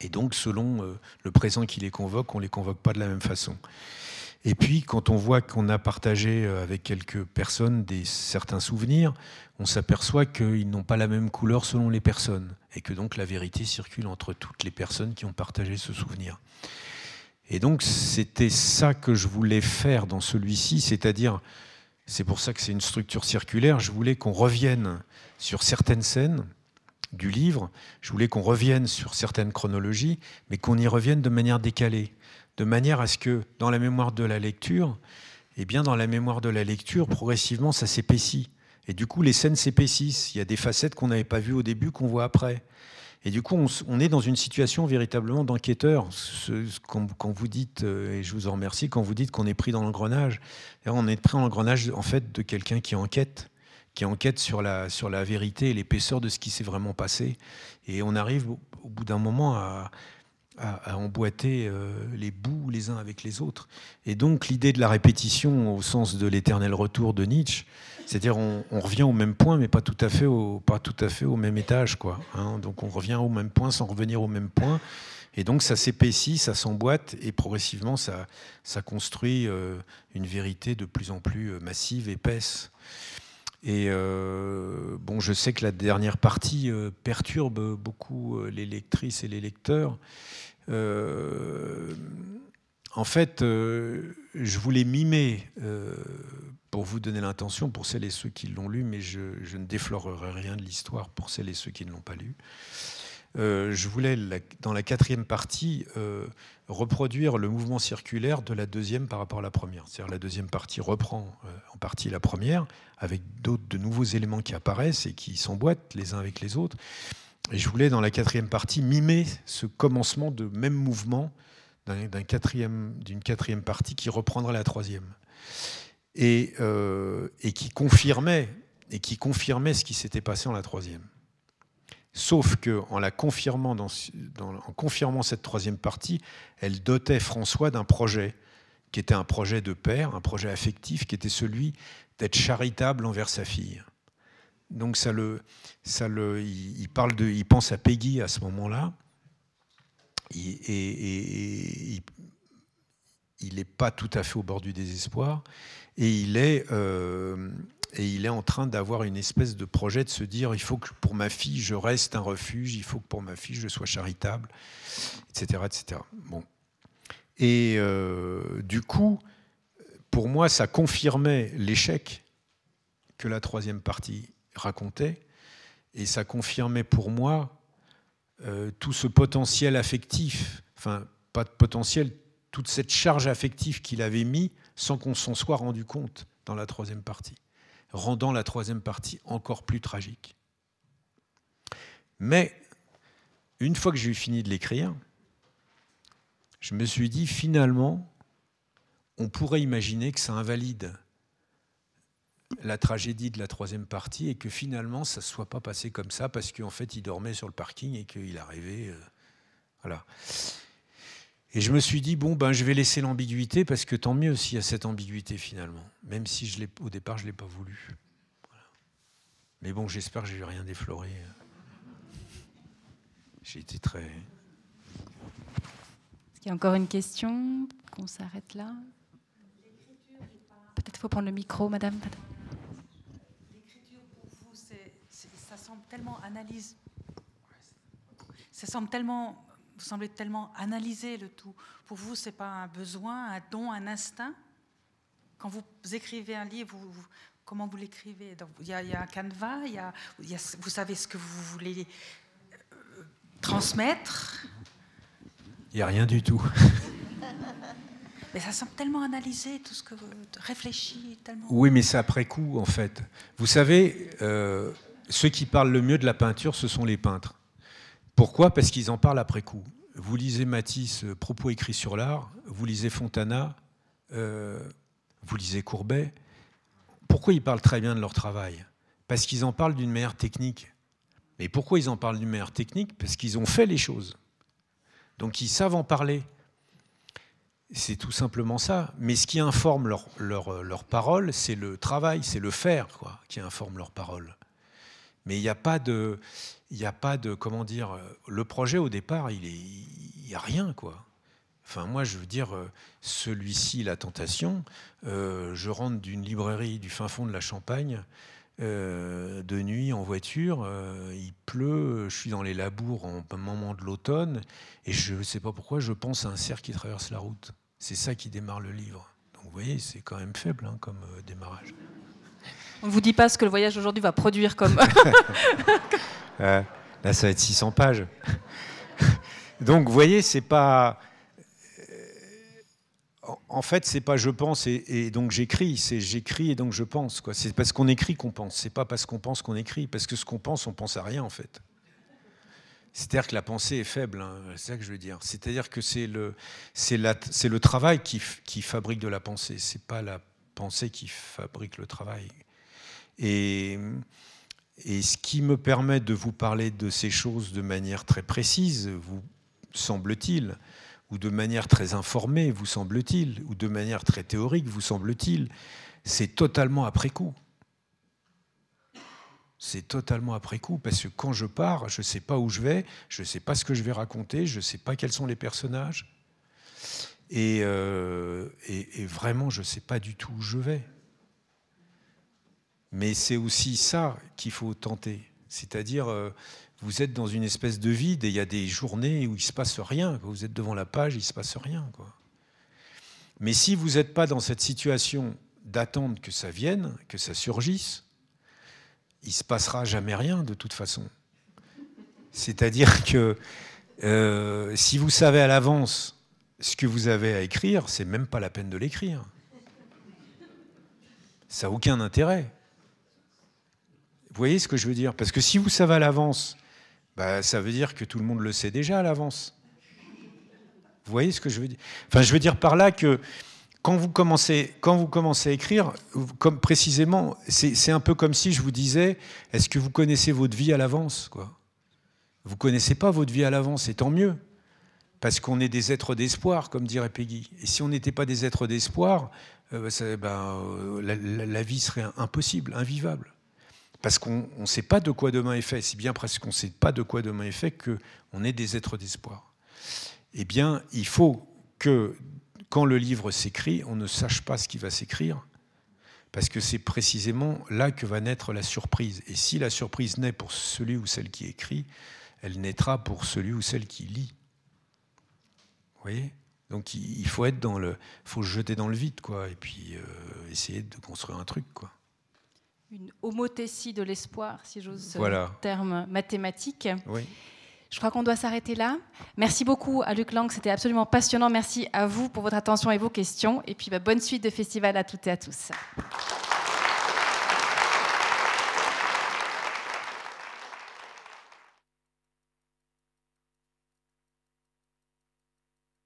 Et donc, selon euh, le présent qui les convoque, on ne les convoque pas de la même façon. Et puis, quand on voit qu'on a partagé euh, avec quelques personnes des, certains souvenirs, on s'aperçoit qu'ils n'ont pas la même couleur selon les personnes, et que donc la vérité circule entre toutes les personnes qui ont partagé ce souvenir. Et donc, c'était ça que je voulais faire dans celui-ci, c'est-à-dire, c'est pour ça que c'est une structure circulaire, je voulais qu'on revienne sur certaines scènes, du livre, je voulais qu'on revienne sur certaines chronologies, mais qu'on y revienne de manière décalée, de manière à ce que dans la mémoire de la lecture, eh bien dans la mémoire de la lecture, progressivement, ça s'épaissit. Et du coup, les scènes s'épaississent. Il y a des facettes qu'on n'avait pas vues au début, qu'on voit après. Et du coup, on, est dans une situation véritablement d'enquêteur. Quand, vous dites, euh, et je vous en remercie, quand vous dites qu'on est pris dans l'engrenage, on est pris dans l'engrenage en fait de quelqu'un qui enquête qui enquête sur la, sur la vérité et l'épaisseur de ce qui s'est vraiment passé. Et on arrive au, bout d'un moment à, emboîter euh, les bouts les uns avec les autres. Et donc l'idée de la répétition au sens de l'éternel retour de Nietzsche, c'est-à-dire on, revient au même point, mais pas tout à fait au, pas tout à fait au même étage. Quoi, hein. Donc on revient au même point sans revenir au même point. Et donc ça s'épaissit, ça s'emboîte, et progressivement ça, ça construit euh, une vérité de plus en plus euh, massive, épaisse. Et euh, bon, je sais que la dernière partie perturbe beaucoup les lectrices et les lecteurs. en fait, je voulais mimer, pour vous donner l'intention, pour celles et ceux qui l'ont lu, mais je, ne déflorerai rien de l'histoire pour celles et ceux qui ne l'ont pas lu. je voulais, dans la quatrième partie, reproduire le mouvement circulaire de la deuxième par rapport à la première. C'est-à-dire la deuxième partie reprend euh, en partie la première, avec d'autres de nouveaux éléments qui apparaissent et qui s'emboîtent les uns avec les autres. Et je voulais, dans la quatrième partie, mimer ce commencement de même mouvement d'une quatrième, quatrième partie qui reprendrait la troisième. Et, euh, et, qui confirmait, et qui confirmait ce qui s'était passé en la troisième. Sauf qu'en la confirmant, dans, en confirmant cette troisième partie, elle dotait François d'un projet qui était un projet de père, un projet affectif, qui était celui d'être charitable envers sa fille. Donc ça le, ça le, il, parle de, il pense à Peggy à ce moment-là. et, il n'est pas tout à fait au bord du désespoir et il est, euh, et il est en train d'avoir une espèce de projet de se dire il faut que pour ma fille je reste un refuge, il faut que pour ma fille je sois charitable, etc. etc. Bon. Et euh, du coup, pour moi, ça confirmait l'échec que la troisième partie racontait, et ça confirmait pour moi euh, tout ce potentiel affectif, enfin pas de potentiel, toute cette charge affective qu'il avait mis sans qu'on s'en soit rendu compte dans la troisième partie, rendant la troisième partie encore plus tragique. Mais une fois que j'ai fini de l'écrire, je me suis dit finalement, on pourrait imaginer que ça invalide la tragédie de la troisième partie et que finalement ça ne soit pas passé comme ça parce qu'en fait il dormait sur le parking et qu'il arrivait. Euh, voilà. Et je me suis dit, bon, ben, je vais laisser l'ambiguïté parce que tant mieux s'il y a cette ambiguïté finalement, même si je au départ je ne l'ai pas voulu. Mais bon, j'espère que je n'ai rien défloré. J'ai été très. Est-ce qu'il y a encore une question Qu'on s'arrête là? Peut-être qu'il faut prendre le micro, madame. L'écriture pour vous, ça semble tellement analyse. Ça semble tellement vous semblez tellement analyser le tout. Pour vous, ce n'est pas un besoin, un don, un instinct? Quand vous écrivez un livre, comment vous l'écrivez? Il, y, a un canevas, il y a, vous savez ce que vous voulez euh, transmettre? Il n'y a rien du tout. Mais ça semble tellement analysé, tout ce que vous réfléchissez tellement. Oui, mais c'est après coup, en fait. Vous savez, euh, ceux qui parlent le mieux de la peinture, ce sont les peintres. Pourquoi? Parce qu'ils en parlent après coup. Vous lisez Matisse, euh, Propos écrits sur l'art, vous lisez Fontana, euh, vous lisez Courbet. Pourquoi ils parlent très bien de leur travail? Parce qu'ils en parlent d'une manière technique. Mais pourquoi ils en parlent d'une manière technique? Parce qu'ils ont fait les choses. Donc ils savent en parler. C'est tout simplement ça. Mais ce qui informe leur, leur, leur parole, c'est le travail, c'est le faire qui informe leur parole. Mais il n'y a pas de il n'y a pas de comment dire. Euh, le projet au départ, il n'y a rien quoi. Enfin, moi, je veux dire, euh, celui-ci, La Tentation, euh, je rentre d'une librairie du fin fond de la Champagne, de nuit en voiture, il pleut, je suis dans les labours en moment de l'automne, et je ne sais pas pourquoi, je pense à un cerf qui traverse la route. C'est ça qui démarre le livre. Donc vous voyez, c'est quand même faible hein, comme démarrage. On ne vous dit pas ce que le voyage aujourd'hui va produire comme... Là, ça va être 600 pages. donc, vous voyez, c'est pas. Euh, en fait, c'est pas je pense et, donc j'écris, c'est j'écris et donc je pense. C'est parce qu'on écrit qu'on pense, c'est pas parce qu'on pense qu'on écrit, parce que ce qu'on pense, on pense à rien en fait. C'est-à-dire que la pensée est faible, hein, c'est ça que je veux dire. C'est-à-dire que c'est le, c'est le travail qui, qui fabrique de la pensée, c'est pas la pensée qui fabrique le travail. Et, ce qui me permet de vous parler de ces choses de manière très précise, vous semble-t-il, ou de manière très informée, vous semble-t-il, ou de manière très théorique, vous semble-t-il, c'est totalement après coup. C'est totalement après coup, parce que quand je pars, je ne sais pas où je vais, je ne sais pas ce que je vais raconter, je ne sais pas quels sont les personnages, et, euh, et vraiment, je ne sais pas du tout où je vais. Mais c'est aussi ça qu'il faut tenter. C'est-à-dire, euh, vous êtes dans une espèce de vide et il y a des journées où il ne se passe rien. Quand vous êtes devant la page, il ne se passe rien. Quoi. Mais si vous n'êtes pas dans cette situation d'attendre que ça vienne, que ça surgisse, il ne se passera jamais rien de toute façon. C'est-à-dire que euh, si vous savez à l'avance ce que vous avez à écrire, c'est même pas la peine de l'écrire. Ça n'a aucun intérêt. Vous voyez ce que je veux dire? Parce que si vous savez à l'avance, bah, ça veut dire que tout le monde le sait déjà à l'avance. Vous voyez ce que je veux dire? Enfin, je veux dire par là que quand vous commencez, quand vous commencez à écrire, comme précisément, c'est un peu comme si je vous disais, est-ce que vous connaissez votre vie à l'avance quoi? Vous connaissez pas votre vie à l'avance, et tant mieux, parce qu'on est des êtres d'espoir, comme dirait Peggy. Et si on n'était pas des êtres d'espoir, euh, ben, euh, la vie serait impossible, invivable. Parce qu'on ne sait pas de quoi demain est fait, si bien presque qu'on ne sait pas de quoi demain est fait qu'on est des êtres d'espoir. eh bien, il faut que quand le livre s'écrit, on ne sache pas ce qui va s'écrire, parce que c'est précisément là que va naître la surprise. Et si la surprise naît pour celui ou celle qui écrit, elle naîtra pour celui ou celle qui lit. Vous voyez? Donc il faut être dans le, faut jeter dans le vide, quoi, et puis euh, essayer de construire un truc, quoi. Une homothétie de l'espoir, si j'ose ce terme mathématique. Oui. Je crois qu'on doit s'arrêter là. Merci beaucoup à Luc Lang, c'était absolument passionnant. Merci à vous pour votre attention et vos questions. Et puis bah, bonne suite de festival à toutes et à tous.